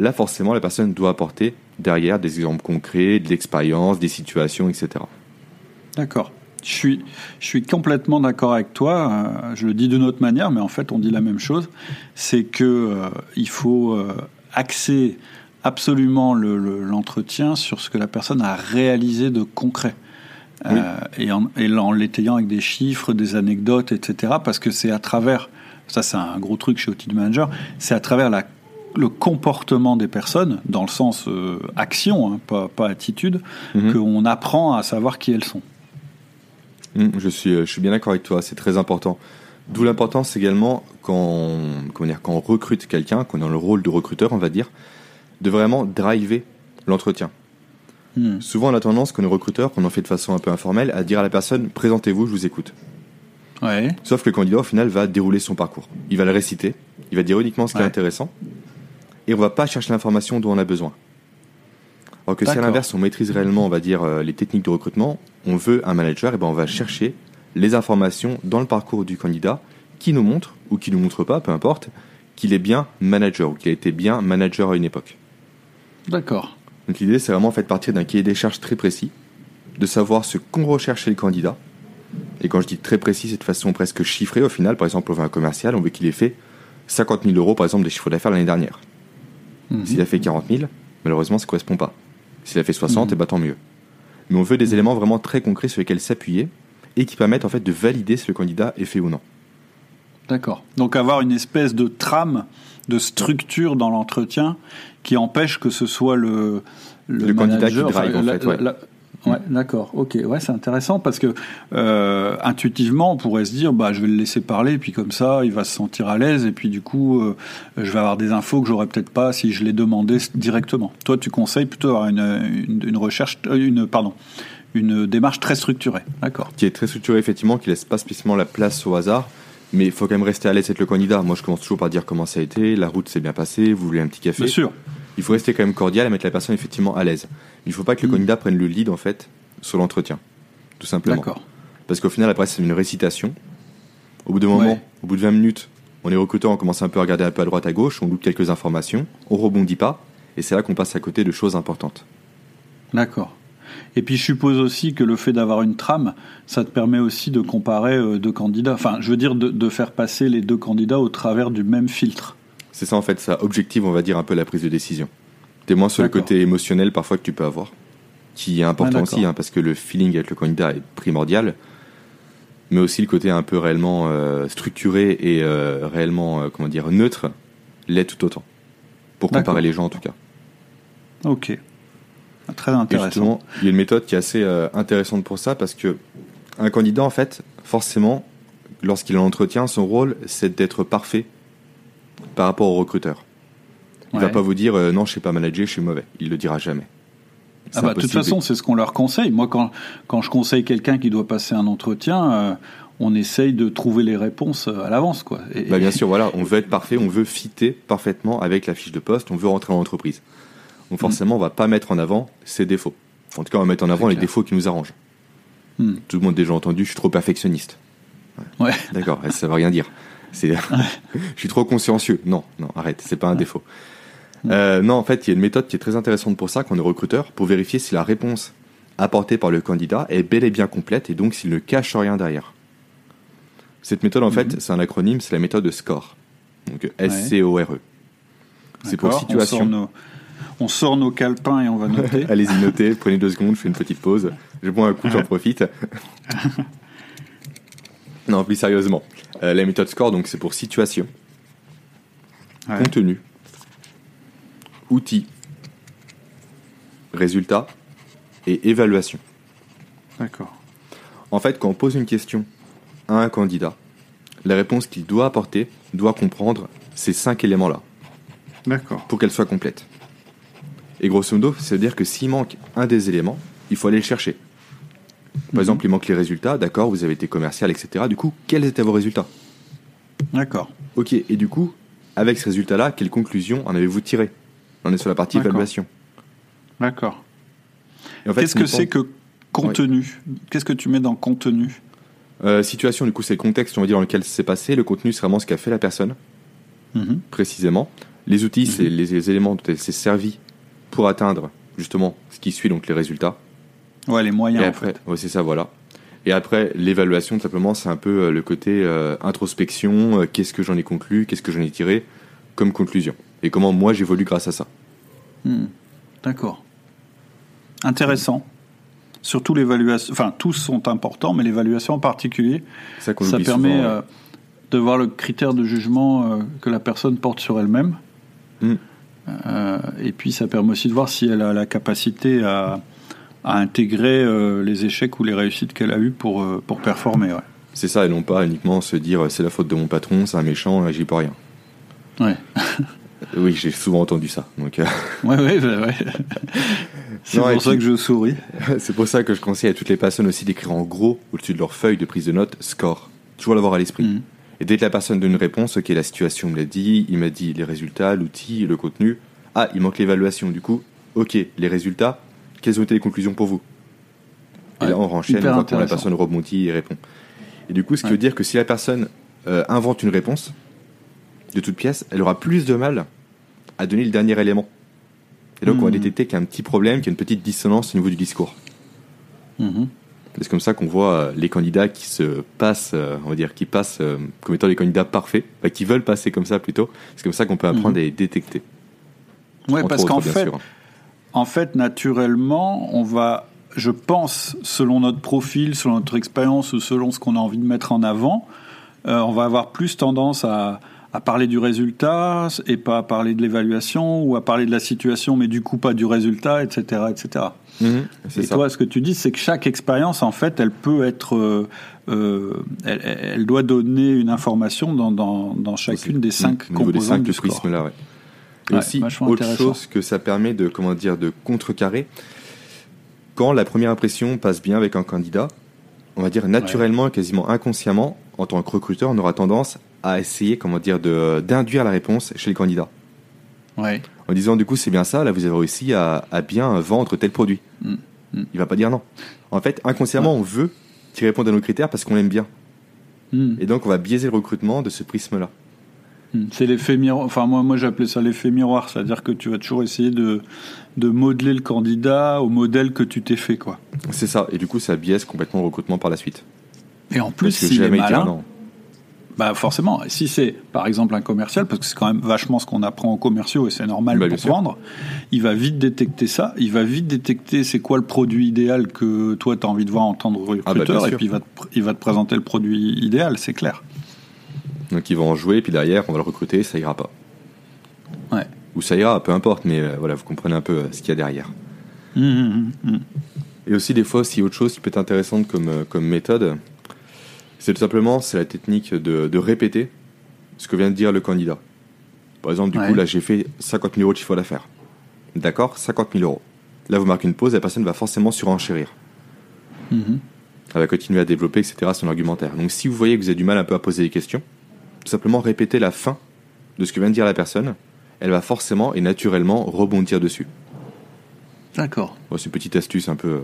là forcément la personne doit apporter derrière des exemples concrets, de l'expérience, des situations, etc. D'accord. Je suis, je suis complètement d'accord avec toi. Euh, je le dis d'une autre manière, mais en fait, on dit la même chose. C'est que euh, il faut euh, axer absolument l'entretien sur ce que la personne a réalisé de concret. et en, en l'étayant avec des chiffres, des anecdotes, etc. Parce que c'est à travers, ça c'est un gros truc chez Outil Manager, c'est à travers la, le comportement des personnes, dans le sens action, hein, pas, pas, attitude, mhm. qu'on apprend à savoir qui elles sont. Mm, je, suis, euh, je suis bien d'accord avec toi, c'est très important. D'où l'importance également quand, comment dire, quand on recrute quelqu'un, qu'on est dans le rôle de recruteur, on va dire, de vraiment driver l'entretien. Mm. Souvent, on a tendance, quand on est recruteur, qu'on en fait de façon un peu informelle, à dire à la personne Présentez-vous, je vous écoute. Ouais. Sauf que le candidat, au final, va dérouler son parcours. Il va le réciter, il va dire uniquement ce qui est intéressant, et on va pas chercher l'information dont on a besoin. Alors que si à l'inverse, on maîtrise réellement, on va dire, euh, les techniques de recrutement, on veut un manager, et ben on va chercher les informations dans le parcours du candidat qui nous montre, ou qui ne nous montre pas, peu importe, qu'il est bien manager, ou qu'il a été bien manager à une époque. D'accord. Donc l'idée, c'est vraiment fait partir d'un cahier des charges très précis, de savoir ce qu'on recherche chez le candidat. Et quand je dis très précis, c'est de façon presque chiffrée au final. Par exemple, on veut un commercial, on veut qu'il ait fait 50 000 euros, par exemple, des chiffres d'affaires l'année dernière. Mhm. S'il a fait 40 000, malheureusement, ça ne correspond pas. S'il a fait 60, et bah tant mieux. Mais on veut des éléments vraiment très concrets sur lesquels s'appuyer et qui permettent en fait de valider si le candidat est fait ou non. D'accord. Donc avoir une espèce de trame, de structure dans l'entretien qui empêche que ce soit le, le, candidat qui drive en fait. Ouais, d'accord, ok, ouais, c'est intéressant parce que euh, intuitivement, on pourrait se dire, bah, je vais le laisser parler, puis comme ça, il va se sentir à l'aise, et puis du coup, euh, je vais avoir des infos que j'aurais peut-être pas si je l'ai demandé directement. Toi, tu conseilles plutôt avoir une, une, recherche, euh, une, pardon, une démarche très structurée, d'accord Qui est très structurée, effectivement, qui laisse pas spécialement la place au hasard. Mais il faut quand même rester à l'aise avec le candidat. Moi, je commence toujours par dire comment ça a été, la route s'est bien passée, vous voulez un petit café? Bien sûr il faut rester quand même cordial et mettre la personne effectivement à l'aise. Il ne faut pas que le mm. candidat prenne le lead en fait sur l'entretien, tout simplement. D'accord. Parce qu'au final, après, c'est une récitation. Au bout d'un moment, au bout de 20 minutes, on est recruteur, on commence un peu à regarder un peu à droite à gauche, on loupe quelques informations, on rebondit pas, et c'est là qu'on passe à côté de choses importantes. D'accord. Et puis je suppose aussi que le fait d'avoir une trame, ça te permet aussi de comparer euh, deux candidats. Enfin, je veux dire de, faire passer les deux candidats au travers du même filtre. C'est ça en fait, ça objective, on va dire, un peu la prise de décision. T'es moins sur le côté émotionnel parfois que tu peux avoir, qui est important aussi, hein, parce que le feeling avec le candidat est primordial, mais aussi le côté un peu réellement euh, structuré et euh, réellement, euh, comment dire, neutre, l'est tout autant. Pour comparer les gens en tout cas. Ok. Très intéressant. il y a une méthode qui est assez intéressante pour ça, parce que un candidat, en fait, forcément, lorsqu'il en entretien, son rôle, c'est d'être parfait par rapport au recruteur. Il ne va pas vous dire euh, non, je sais pas manager, je suis mauvais. Il le dira jamais. Ah bah, de toute façon, c'est ce qu'on leur conseille. Moi, quand, quand je conseille quelqu'un qui doit passer un entretien, euh, on essaye de trouver les réponses euh, à l'avance. quoi. Bah, bien sûr, voilà, on veut être parfait, on veut fitter parfaitement avec la fiche de poste, on veut rentrer dans l'entreprise. Donc mm. forcément, on va pas mettre en avant ses défauts. En tout cas, on va mettre en avant les défauts qui nous arrangent. Mm. Tout le monde a déjà entendu, je suis trop perfectionniste. Ouais. D'accord, ça veut rien dire. C'est, je suis trop consciencieux. Non, non, arrête, c'est pas un défaut. Euh, non, en fait, il y a une méthode qui est très intéressante pour ça, qu'on est recruteur, pour vérifier si la réponse apportée par le candidat est bel et bien complète et donc s'il ne cache rien derrière. Cette méthode, en fait, mhm. c'est un acronyme, c'est la méthode de SCORE. Donc S-C-O-R-E. C'est pour situation. On sort, nos, calepins et on va noter. Allez-y, notez, prenez deux secondes, je fais une petite pause. Je bois un coup, j'en profite. non, plus sérieusement. Euh, la méthode SCORE, donc, c'est pour situation, contenu, outils, résultats et évaluation. D'accord. En fait, quand on pose une question à un candidat, la réponse qu'il doit apporter doit comprendre ces cinq éléments-là. D'accord. Pour qu'elle soit complète. Et grosso modo, ça veut dire que s'il manque un des éléments, il faut aller le chercher. Par exemple, il manque les résultats, d'accord, vous avez été commercial, etc. Du coup, quels étaient vos résultats? D'accord. Ok, et du coup, avec ce résultat-là, quelles conclusions en avez-vous tiré? On est sur la partie évaluation. D'accord. Qu'est-ce que c'est que contenu? Qu'est-ce que tu mets dans contenu? Euh, Situation, du coup, c'est le contexte on va dire, dans lequel c'est passé. Le contenu, c'est vraiment ce qu'a fait la personne, mhm. précisément. Les outils, c'est mhm. les, éléments dont elle s'est servie pour atteindre, justement, ce qui suit, donc les résultats. Ouais, les moyens, en fait. Ouais, c'est ça, voilà. Et après, l'évaluation, tout simplement, c'est un peu euh, le côté euh, introspection. qu'est-ce que j'en ai conclu Qu'est-ce que j'en ai tiré comme conclusion Et comment moi j'évolue grâce à ça. Hmm. D'accord. Intéressant. Surtout l'évaluation, enfin tous sont importants, mais l'évaluation en particulier, ça, permet euh, de voir le critère de jugement euh, que la personne porte sur elle-même. Hmm. Euh, et puis ça permet aussi de voir si elle a la capacité à, intégrer les échecs ou les réussites qu'elle a eues pour, pour performer. C'est ça, et non pas uniquement se dire c'est la faute de mon patron, c'est un méchant, j'y peux rien. Ouais. Oui, j'ai souvent entendu ça. Donc, euh. ouais, ouais, ouais. C'est pour ça que je souris. C'est pour ça que je conseille à toutes les personnes aussi d'écrire en gros au-dessus de leur feuille de prise de notes score. Toujours l'avoir à l'esprit. Mm. Et dès que la personne donne une réponse, ok, la situation me l'a dit, il m'a dit les résultats, l'outil, le contenu. Ah, il manque l'évaluation. Du coup, ok, les résultats, quelles ont été les conclusions pour vous? Et là, on renchaîne, on voit quand la personne rebondit et répond. Et du coup, ce qui veut dire que si la personne euh, invente une réponse, de toute pièce, elle aura plus de mal à donner le dernier élément. Et donc, on va hmm. détecter qu'il y a un petit problème, qu'il y a une petite dissonance au niveau du discours. Hmm. C'est comme ça qu'on voit euh, les candidats qui se passent, euh, on va dire, qui passent comme étant des candidats parfaits, qui veulent passer comme ça plutôt. C'est comme ça qu'on peut apprendre hmm. à les détecter. Oui, parce qu'en fait, en fait, naturellement, on va, je pense, selon notre profil, selon notre expérience ou selon ce qu'on a envie de mettre en avant, on va avoir plus tendance à, à parler du résultat et pas à parler de l'évaluation ou à parler de la situation mais du coup pas du résultat, etc. etc. Mhm, et toi, ce que tu dis, c'est que chaque expérience, en fait, elle peut être, euh, euh elle, doit donner une information dans, dans, dans chacune des cinq mmh, composantes du score. Là, ouais. Et aussi, autre chose que ça permet de, comment dire, de contrecarrer, quand la première impression passe bien avec un candidat, on va dire naturellement et quasiment inconsciemment, en tant que recruteur, on aura tendance à essayer, comment dire, d'induire la réponse chez le candidat. Ouais. En disant, du coup, c'est bien ça, là, vous avez réussi à, à bien vendre tel produit. Il mm. Mm. Il va pas dire non. En fait, inconsciemment, on veut qu'il réponde à nos critères parce qu'on l'aime bien. Mm. Et donc, on va biaiser le recrutement de ce prisme-là. C'est l'effet miroir. Enfin, moi, moi j'appelais ça l'effet miroir. C'est-à-dire que tu vas toujours essayer de, de modeler le candidat au modèle que tu t'es fait, quoi. C'est ça. Et du coup, ça biaise complètement le recrutement par la suite. Et en plus, s'il est malin, bah forcément, si c'est par exemple un commercial, parce que c'est quand même vachement ce qu'on apprend aux commerciaux et c'est normal bah, pour vendre, il va vite détecter ça, il va vite détecter c'est quoi le produit idéal que toi tu as envie de voir en tant que ah, bah, recruteur, et puis il va, te, il va te présenter le produit idéal, c'est clair. Donc ils vont en jouer, puis derrière on va le recruter, ça ira pas. Ouais. Ou ça ira, peu importe, mais euh, voilà, vous comprenez un peu euh, ce qu'il y a derrière. Mmh, mmh, mmh, et aussi des fois, si autre chose qui peut être intéressante comme, euh, comme méthode, c'est tout simplement c'est la technique de, répéter ce que vient de dire le candidat. Par exemple, du coup, là, j'ai fait 50 000 euros de chiffre d'affaires. D'accord 50 000 euros. Là, vous marquez une pause, la personne va forcément surenchérir. Mhm. Elle va continuer à développer, etc., son argumentaire. Donc, si vous voyez que vous avez du mal un peu à poser des questions, tout simplement répéter la fin de ce que vient de dire la personne. Elle va forcément et naturellement rebondir dessus. D'accord. c'est une petite astuce un peu. Euh,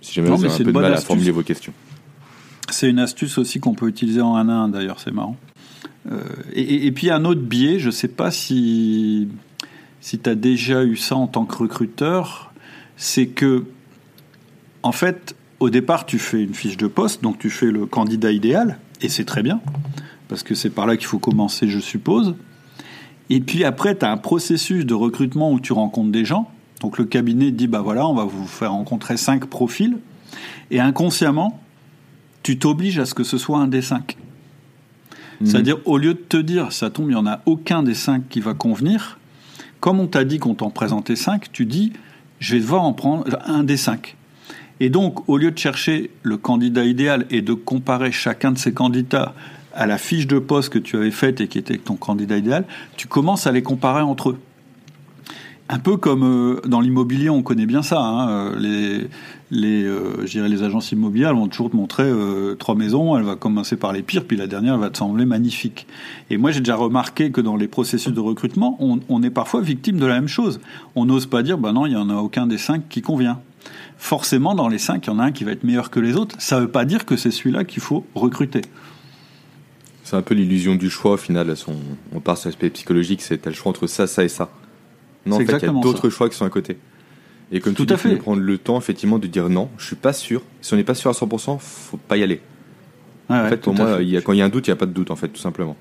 si jamais vous avez un peu de mal à formuler vos questions. C'est une astuce aussi qu'on peut utiliser en 1 à 1 d'ailleurs, c'est marrant. Euh, et, puis un autre biais, je ne sais pas si, si tu as déjà eu ça en tant que recruteur, c'est que, en fait, au départ, tu fais une fiche de poste, donc tu fais le candidat idéal, Et c'est très bien, parce que c'est par là qu'il faut commencer, je suppose. Et puis après, tu as un processus de recrutement où tu rencontres des gens. Donc le cabinet dit, bah voilà, on va vous faire rencontrer cinq profils. Et inconsciemment, tu t'obliges à ce que ce soit un des cinq. Mhm. C'est-à-dire, au lieu de te dire, ça tombe, il n'y en a aucun des cinq qui va convenir, comme on t'a dit qu'on t'en présentait cinq, tu dis, je vais devoir en prendre un des cinq. Et donc, au lieu de chercher le candidat idéal et de comparer chacun de ces candidats à la fiche de poste que tu avais faite et qui était ton candidat idéal, tu commences à les comparer entre eux. Un peu comme euh, dans l'immobilier, on connaît bien ça. Hein, euh, les, les, euh, les agences immobilières vont toujours te montrer trois maisons. Elle va commencer par les pires, puis la dernière va te sembler magnifique. Et moi, j'ai déjà remarqué que dans les processus de recrutement, on, on est parfois victime de la même chose. On n'ose pas dire, bah non, il y en a aucun des cinq qui convient. Forcément, dans les cinq, il y en a un qui va être meilleur que les autres. Ça ne veut pas dire que c'est celui-là qu'il faut recruter. C'est un peu l'illusion du choix au final. On part sur l'aspect psychologique, c'est le choix entre ça, ça et ça. Non, en fait, il y a d'autres choix qui sont à côté. Et comme Tout tu à dis, fait. prendre le temps effectivement de dire non, je suis pas sûr. Si on n'est pas sûr à 100%, faut pas y aller. en fait, pour moi, Il y a, quand il y a un doute, il n'y a pas de doute, en fait, tout simplement.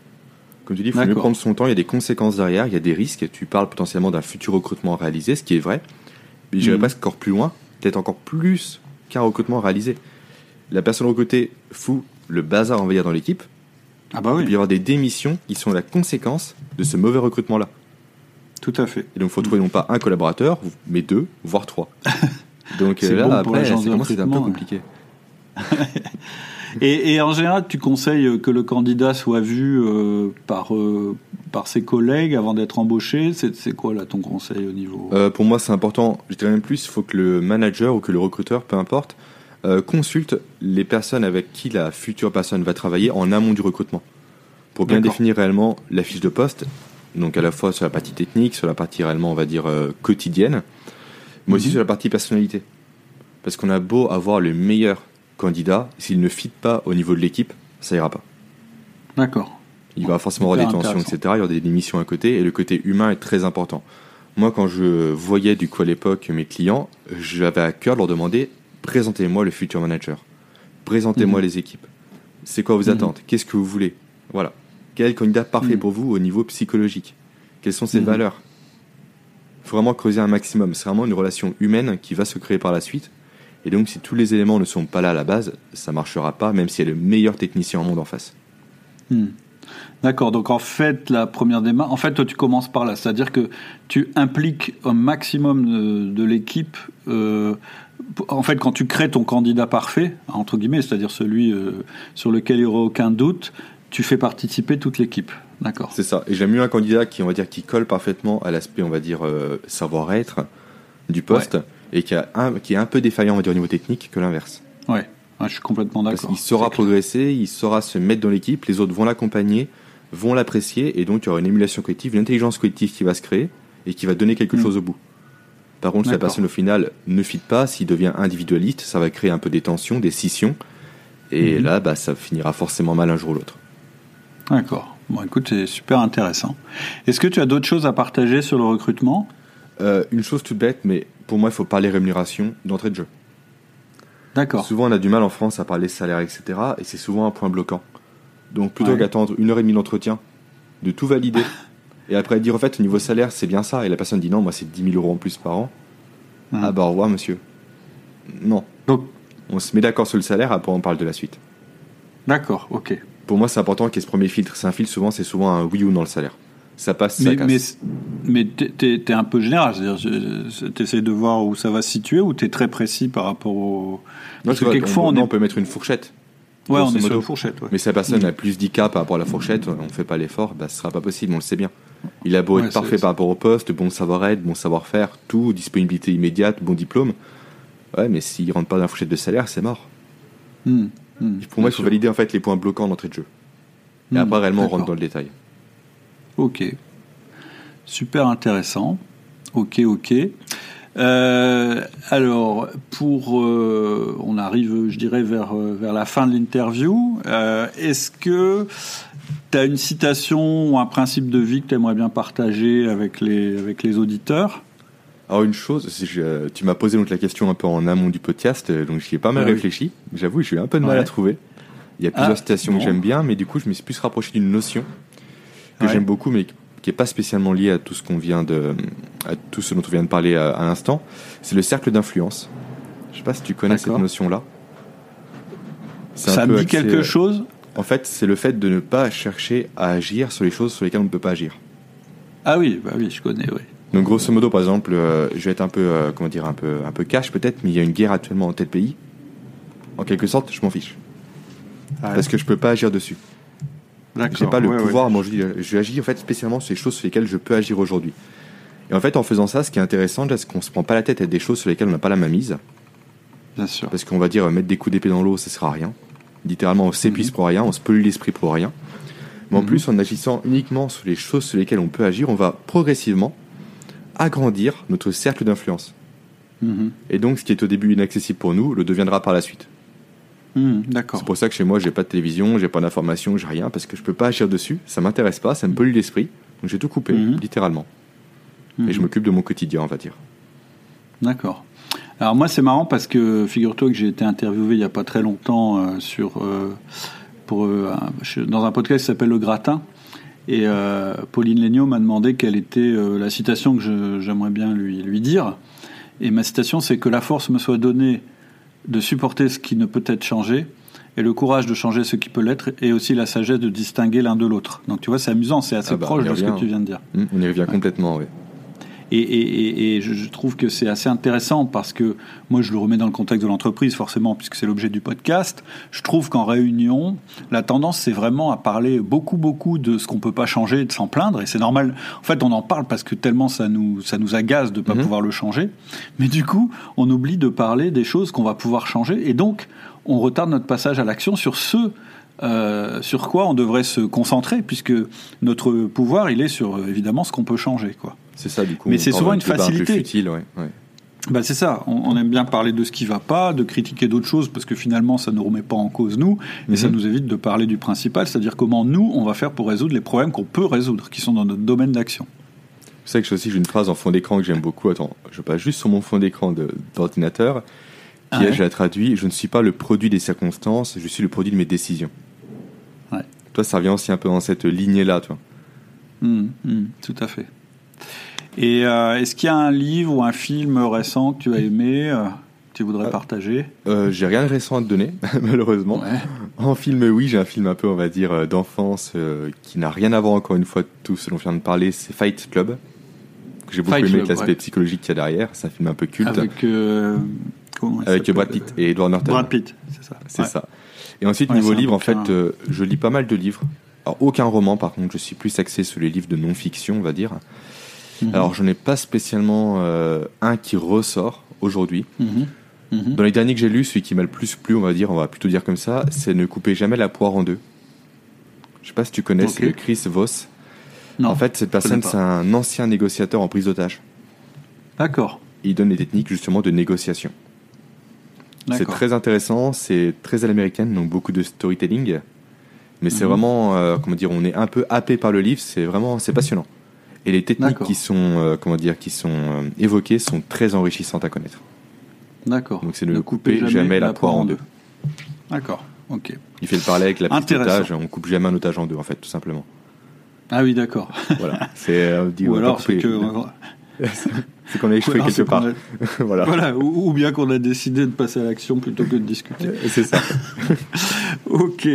Comme tu dis, il faut mieux prendre son temps. Il y a des conséquences derrière, il y a des risques. Tu parles potentiellement d'un futur recrutement réalisé, ce qui est vrai. Mais j'irai mmh. encore plus loin, peut-être encore plus qu'un recrutement réalisé. La personne recrutée fout le bazar, on va dire, dans l'équipe. Ah bah oui. Il y avoir des démissions qui sont la conséquence de ce mauvais recrutement-là. Tout à fait. Et donc, il faut trouver non pas un collaborateur, mais deux, voire trois. donc euh, là, bon après, c'est un peu compliqué. et, en général, tu conseilles que le candidat soit vu euh, par, euh, par ses collègues avant d'être embauché. C'est quoi là ton conseil au niveau? Pour moi, c'est important. Je dirais même plus, il faut que le manager ou que le recruteur, peu importe, euh, consulte les personnes avec qui la future personne va travailler en amont du recrutement pour bien définir réellement la fiche de poste, donc à la fois sur la partie technique, sur la partie réellement, on va dire, euh, quotidienne, mais aussi mhm. sur la partie personnalité. Parce qu'on a beau avoir le meilleur candidat, s'il ne fit pas au niveau de l'équipe, ça ira pas. D'accord. Il va forcément avoir des tensions, etc. Il y aura des missions à côté, et le côté humain est très important. Moi, quand je voyais du coup à l'époque mes clients, j'avais à cœur de leur demander présentez-moi le futur manager. Présentez-moi mhm. les équipes. C'est quoi vos mhm. attentes? Qu'est-ce que vous voulez? Voilà. Quel candidat parfait mhm. pour vous au niveau psychologique? Quelles sont ses valeurs? Il faut vraiment creuser un maximum. C'est vraiment une relation humaine qui va se créer par la suite. Et donc, si tous les éléments ne sont pas là à la base, ça marchera pas, même s'il y a le meilleur technicien au monde en face. D'accord, donc en fait, la première démarche, en fait, toi, tu commences par là, c'est-à-dire que tu impliques un maximum de, l'équipe euh, en fait, quand tu crées ton candidat parfait, entre guillemets, c'est-à-dire celui euh, sur lequel il n'y aura aucun doute, tu fais participer toute l'équipe. D'accord. C'est ça. Et j'aime mieux un candidat qui, on va dire, qui colle parfaitement à l'aspect, on va dire, euh, savoir-être du poste et qui, a un, qui est un peu défaillant, on va dire, au niveau technique que l'inverse. Ouais. je suis complètement d'accord. Qu'il saura progresser, il saura se mettre dans l'équipe, les autres vont l'accompagner, vont l'apprécier, et donc il y aura une émulation collective, une intelligence collective qui va se créer et qui va donner quelque mm. chose au bout. Par contre, si la personne au final ne fit pas, s'il devient individualiste, ça va créer un peu des tensions, des scissions. Et mhm. là, bah, ça finira forcément mal un jour ou l'autre. D'accord. Bon, écoute, c'est super intéressant. Est-ce que tu as d'autres choses à partager sur le recrutement? Euh, Une chose toute bête, mais pour moi, il faut parler rémunération d'entrée de jeu. D'accord. Souvent, on a du mal en France à parler salaire, etc. Et c'est souvent un point bloquant. Donc, plutôt qu'attendre une heure et demie d'entretien, de tout valider, et après dire, en fait, au niveau salaire, c'est bien ça. Et la personne dit, non, moi, c'est 10 000 euros en plus par an. Hmm. Ah bah, au revoir, monsieur. Non. Donc, on se met d'accord sur le salaire, après, on parle de la suite. D'accord, ok. Pour moi, c'est important qu'il y ait ce premier filtre. C'est un filtre, souvent, c'est souvent un oui ou non le salaire. Ça passe, mais, ça casse. Mais, mais t'es es un peu général, c'est-à-dire, t'essayes de voir où ça va se situer ou t'es très précis par rapport au. Parce que quelquefois, on, on, peut mettre une fourchette. Ouais, on est sur une fourchette. Mais si la personne hmm. a plus 10 cas par rapport à la fourchette, on ne fait pas l'effort, bah, ce sera pas possible, on le sait bien. Il a beau être parfait par rapport au poste, bon savoir-être, bon savoir-faire, tout, disponibilité immédiate, bon diplôme. Ouais, mais s'il rentre pas dans la fourchette de salaire, c'est mort. Hmm, hmm, pour moi, il faut valider en fait les points bloquants d'entrée de jeu. Et hmm, après, réellement, on rentre dans le détail. Ok. Super intéressant. Ok, ok. Euh, alors, pour, euh, on arrive, je dirais, vers, euh, vers la fin de l'interview. Est-ce que tu as une citation ou un principe de vie que tu aimerais bien partager avec les, avec les auditeurs alors une chose, tu m'as posé donc la question un peu en amont du podcast, donc j'y ai pas mal ah réfléchi. J'avoue, j'ai eu un peu de mal à trouver. Il y a plusieurs ah, citations que j'aime bien, mais du coup, je me suis plus rapproché d'une notion que j'aime beaucoup, mais qui n'est pas spécialement liée à tout ce qu'on vient de, à tout ce dont on vient de parler à, l'instant. C'est le cercle d'influence. Je sais pas si tu connais cette notion-là. Ça me dit quelque chose En fait, c'est le fait de ne pas chercher à agir sur les choses sur lesquelles on ne peut pas agir. Ah oui, bah oui, je connais, oui. Donc grosso modo, par exemple, euh, je vais être un peu, euh, comment dire, un peu, un peu cash peut-être, mais il y a une guerre actuellement en tel pays. En quelque sorte, je m'en fiche. Ah Parce que je peux pas agir dessus. J'ai pas le pouvoir, moi je, je agis en fait spécialement sur les choses sur lesquelles je peux agir aujourd'hui. Et en fait, en faisant ça, ce qui est intéressant, c'est qu'on se prend pas la tête à des choses sur lesquelles on n'a pas la main mise. Bien sûr. Parce qu'on va dire mettre des coups d'épée dans l'eau, ça sert à rien. Littéralement, on s'épuise mhm. pour rien, on se pollue l'esprit pour rien. Mais en mhm. plus, en agissant uniquement sur les choses sur lesquelles on peut agir, on va progressivement agrandir notre cercle d'influence. Mhm. Et donc, ce qui est au début inaccessible pour nous le deviendra par la suite. D'accord. C'est pour ça que chez moi, j'ai pas de télévision, j'ai pas d'information, j'ai rien, parce que je peux pas agir dessus, ça m'intéresse pas, ça me pollue l'esprit. Donc j'ai tout coupé, littéralement. Et je m'occupe de mon quotidien, on va dire. D'accord. Alors moi, c'est marrant parce que figure-toi que j'ai été interviewé il y a pas très longtemps euh, sur, euh, pour, euh, dans un podcast qui s'appelle Le Gratin. Et Pauline Legnaud m'a demandé quelle était la citation que j'aimerais bien lui, lui dire. Et ma citation, c'est que la force me soit donnée de supporter ce qui ne peut être changé, et le courage de changer ce qui peut l'être, et aussi la sagesse de distinguer l'un de l'autre. Donc tu vois, c'est amusant, c'est assez ah bah, proche de ce que tu viens de dire. Mmh, on y revient complètement, oui. Et, je, trouve que c'est assez intéressant parce que moi, je le remets dans le contexte de l'entreprise, forcément, puisque c'est l'objet du podcast. Je trouve qu'en réunion, la tendance, c'est vraiment à parler beaucoup, beaucoup de ce qu'on peut pas changer et de s'en plaindre. Et c'est normal. En fait, on en parle parce que tellement ça nous, ça nous agace de pas mhm. pouvoir le changer. Mais du coup, on oublie de parler des choses qu'on va pouvoir changer. Et donc, on retarde notre passage à l'action sur ce euh, sur quoi on devrait se concentrer, puisque notre pouvoir, il est sur évidemment ce qu'on peut changer, quoi. C'est ça, du coup. Mais c'est souvent une facilité. futile, ouais, Bah c'est ça, on, aime bien parler de ce qui va pas, de critiquer d'autres choses, parce que finalement ça ne remet pas en cause nous, et ça mhm. nous évite de parler du principal, c'est-à-dire comment nous, on va faire pour résoudre les problèmes qu'on peut résoudre, qui sont dans notre domaine d'action. Vous savez que aussi j'ai une phrase en fond d'écran que j'aime beaucoup, attends, je passe juste sur mon fond d'écran d'ordinateur, qui ah je la traduis, je ne suis pas le produit des circonstances, je suis le produit de mes décisions. Ouais. Toi ça revient aussi un peu dans cette lignée-là, toi. Mmh, mmh, tout à fait. Et euh, est-ce qu'il y a un livre ou un film récent que tu as aimé, euh, que tu voudrais euh, partager? J'ai rien de récent à te donner, malheureusement. En film, oui, j'ai un film un peu, on va dire, d'enfance qui n'a rien à voir encore une fois de tout ce dont on vient de parler. C'est Fight Club. J'ai beaucoup aimé l'aspect psychologique qu'il y a derrière. C'est un film un peu culte. Avec, Avec Brad Pitt et Edward Norton. Brad Pitt, c'est ça. C'est ça. Et ensuite, niveau livre, en fait, je lis pas mal de livres. Alors, aucun roman, par contre, je suis plus axé sur les livres de non-fiction, on va dire. Mhm. Alors, je n'ai pas spécialement euh, un qui ressort aujourd'hui. Mhm. Mhm. Dans les derniers que j'ai lus, celui qui m'a le plus plu, on va dire, on va plutôt dire comme ça, c'est Ne coupez jamais la poire en deux. Je sais pas si tu connais, c'est Chris Voss. Non, en fait, cette personne, c'est un ancien négociateur en prise d'otage. D'accord. Il donne des techniques justement de négociation. C'est très intéressant, c'est très à l'américaine, donc beaucoup de storytelling. Mais c'est vraiment, euh, comment dire, on est un peu happé par le livre, c'est vraiment, c'est passionnant. Et les techniques qui sont, euh, comment dire, qui sont euh, évoquées sont très enrichissantes à connaître. D'accord. Donc c'est de ne couper, jamais, la, poire en deux. D'accord. Ok. Il fait le parallèle avec la petite otage. On coupe jamais un otage en deux, en fait, tout simplement. Ah oui, d'accord. voilà. C'est euh, Ou alors c'est que c'est qu'on a échoué quelque part. voilà. Ou, bien qu'on a décidé de passer à l'action plutôt que de discuter. C'est ça. ok.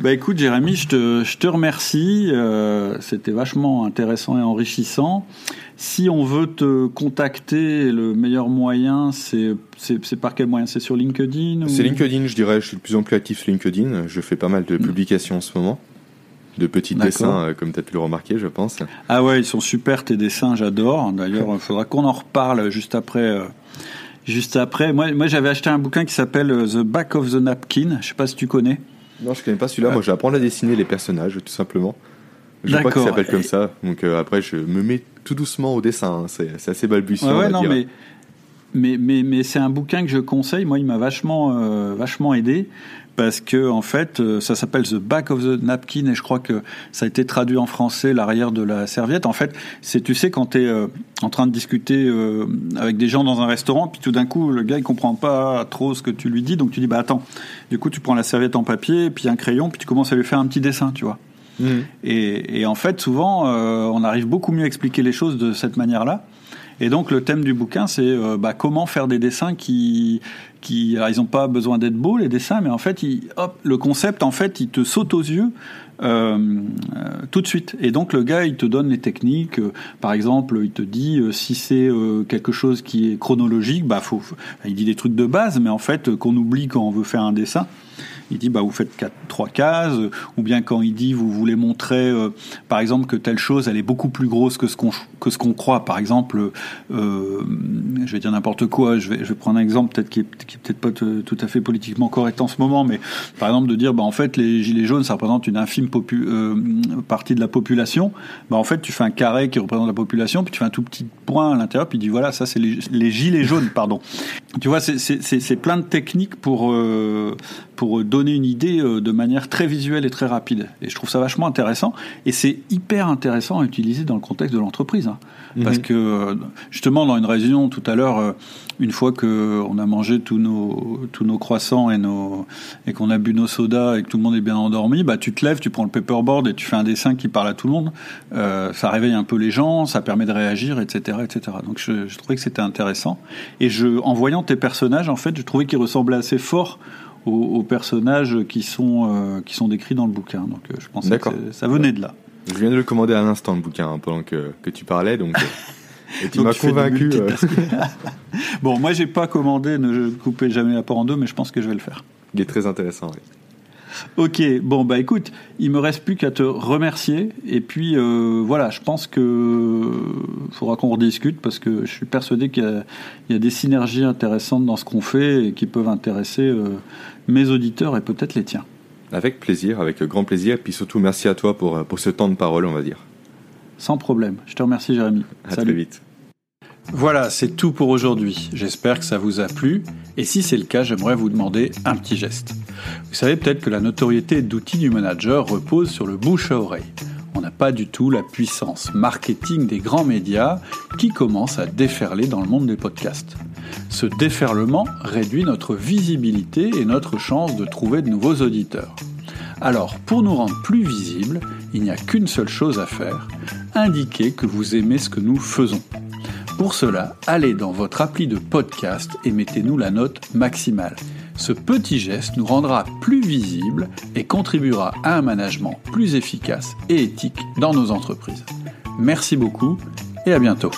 Bah écoute, Jérémy, je te, je te remercie. Euh, c'était vachement intéressant et enrichissant. Si on veut te contacter, le meilleur moyen, c'est par quel moyen? C'est sur LinkedIn C'est LinkedIn, je dirais. Je suis de plus en plus actif sur LinkedIn. Je fais pas mal de mm. publications en ce moment de petits dessins, euh, comme tu as pu le remarquer, je pense. Ah ouais, ils sont super tes dessins, j'adore. D'ailleurs, il faudra qu'on en reparle juste après. Euh, juste après, moi, moi j'avais acheté un bouquin qui s'appelle euh, The Back of the Napkin. Je sais pas si tu connais. Non, je connais pas celui-là. Moi, j'apprends à dessiner les personnages, tout simplement. Je crois qu'il s'appelle comme ça. Donc après, je me mets tout doucement au dessin. Hein. C'est assez balbutiant. Ouais, non, mais mais, mais, mais c'est un bouquin que je conseille. Moi, il m'a vachement, vachement aidé parce que en fait, euh, ça s'appelle The Back of the Napkin et je crois que ça a été traduit en français l'arrière de la serviette. En fait, c'est tu sais quand tu es euh, en train de discuter euh, avec des gens dans un restaurant, puis tout d'un coup le gars il comprend pas trop ce que tu lui dis, donc tu dis bah attends. Du coup, tu prends la serviette en papier, puis un crayon, puis tu commences à lui faire un petit dessin, tu vois. Mmh. Et, et, en fait, souvent, on arrive beaucoup mieux à expliquer les choses de cette manière-là. Et donc le thème du bouquin, c'est euh, bah, comment faire des dessins qui, qui, alors ils n'ont pas besoin d'être beaux les dessins, mais en fait, hop, le concept, en fait, il te saute aux yeux. Euh, euh, tout de suite. Et donc le gars, il te donne les techniques. par exemple, il te dit si c'est quelque chose qui est chronologique, bah faut, il dit des trucs de base, mais en fait qu'on oublie quand on veut faire un dessin il dit bah vous faites trois cases, ou bien quand il dit vous voulez montrer euh, par exemple que telle chose elle est beaucoup plus grosse que ce qu'on que ce qu'on croit. Par exemple, euh, je vais dire n'importe quoi, je vais, je vais prendre un exemple peut-être qui est, peut-être pas tout à fait politiquement correct en ce moment, mais par exemple de dire bah en fait les gilets jaunes ça représente une infime euh, partie de la population. Bah en fait tu fais un carré qui représente la population, puis tu fais un tout petit point à l'intérieur, puis tu dis voilà ça c'est les, gilets jaunes pardon. Tu vois c'est plein de techniques pour pour une idée euh, de manière très visuelle et très rapide. Et je trouve ça vachement intéressant. Et c'est hyper intéressant à utiliser dans le contexte de l'entreprise. Hein. Mhm. Parce que, euh, justement, dans une réunion tout à l'heure, euh, une fois qu'on a mangé tous nos, tous nos croissants et, nos, et qu'on a bu nos sodas et que tout le monde est bien endormi, bah, tu te lèves, tu prends le paperboard et tu fais un dessin qui parle à tout le monde. ça réveille un peu les gens, ça permet de réagir, etc. etc. Donc je, je trouvais que c'était intéressant. Et je, en voyant tes personnages, en fait, je trouvais qu'ils ressemblaient assez fort aux, personnages qui sont, euh, qui sont décrits dans le bouquin. Donc euh, je pense que ça venait de là. Je viens de le commander à l'instant le bouquin hein, pendant que, que, tu parlais, donc. Euh, et tu m'as convaincu. bon, moi j'ai pas commandé, ne coupez jamais la porte en deux, mais je pense que je vais le faire. Il est très intéressant. Oui. Ok, bon bah écoute, il me reste plus qu'à te remercier et puis euh, voilà, je pense que faudra qu'on rediscute parce que je suis persuadé qu'il y, a des synergies intéressantes dans ce qu'on fait et qui peuvent intéresser euh, mes auditeurs et peut-être les tiens. Avec plaisir, avec grand plaisir, et puis surtout merci à toi pour, pour ce temps de parole, on va dire. Sans problème. Je te remercie, Jérémy. À très vite. Voilà, c'est tout pour aujourd'hui. J'espère que ça vous a plu. Et si c'est le cas, j'aimerais vous demander un petit geste. Vous savez peut-être que la notoriété d'outils du manager repose sur le bouche à oreille. On n'a pas du tout la puissance marketing des grands médias qui commence à déferler dans le monde des podcasts. Ce déferlement réduit notre visibilité et notre chance de trouver de nouveaux auditeurs. Alors, pour nous rendre plus visibles, il n'y a qu'une seule chose à faire, indiquer que vous aimez ce que nous faisons. Pour cela, allez dans votre appli de podcast et mettez-nous la note maximale. Ce petit geste nous rendra plus visibles et contribuera à un management plus efficace et éthique dans nos entreprises. Merci beaucoup et à bientôt.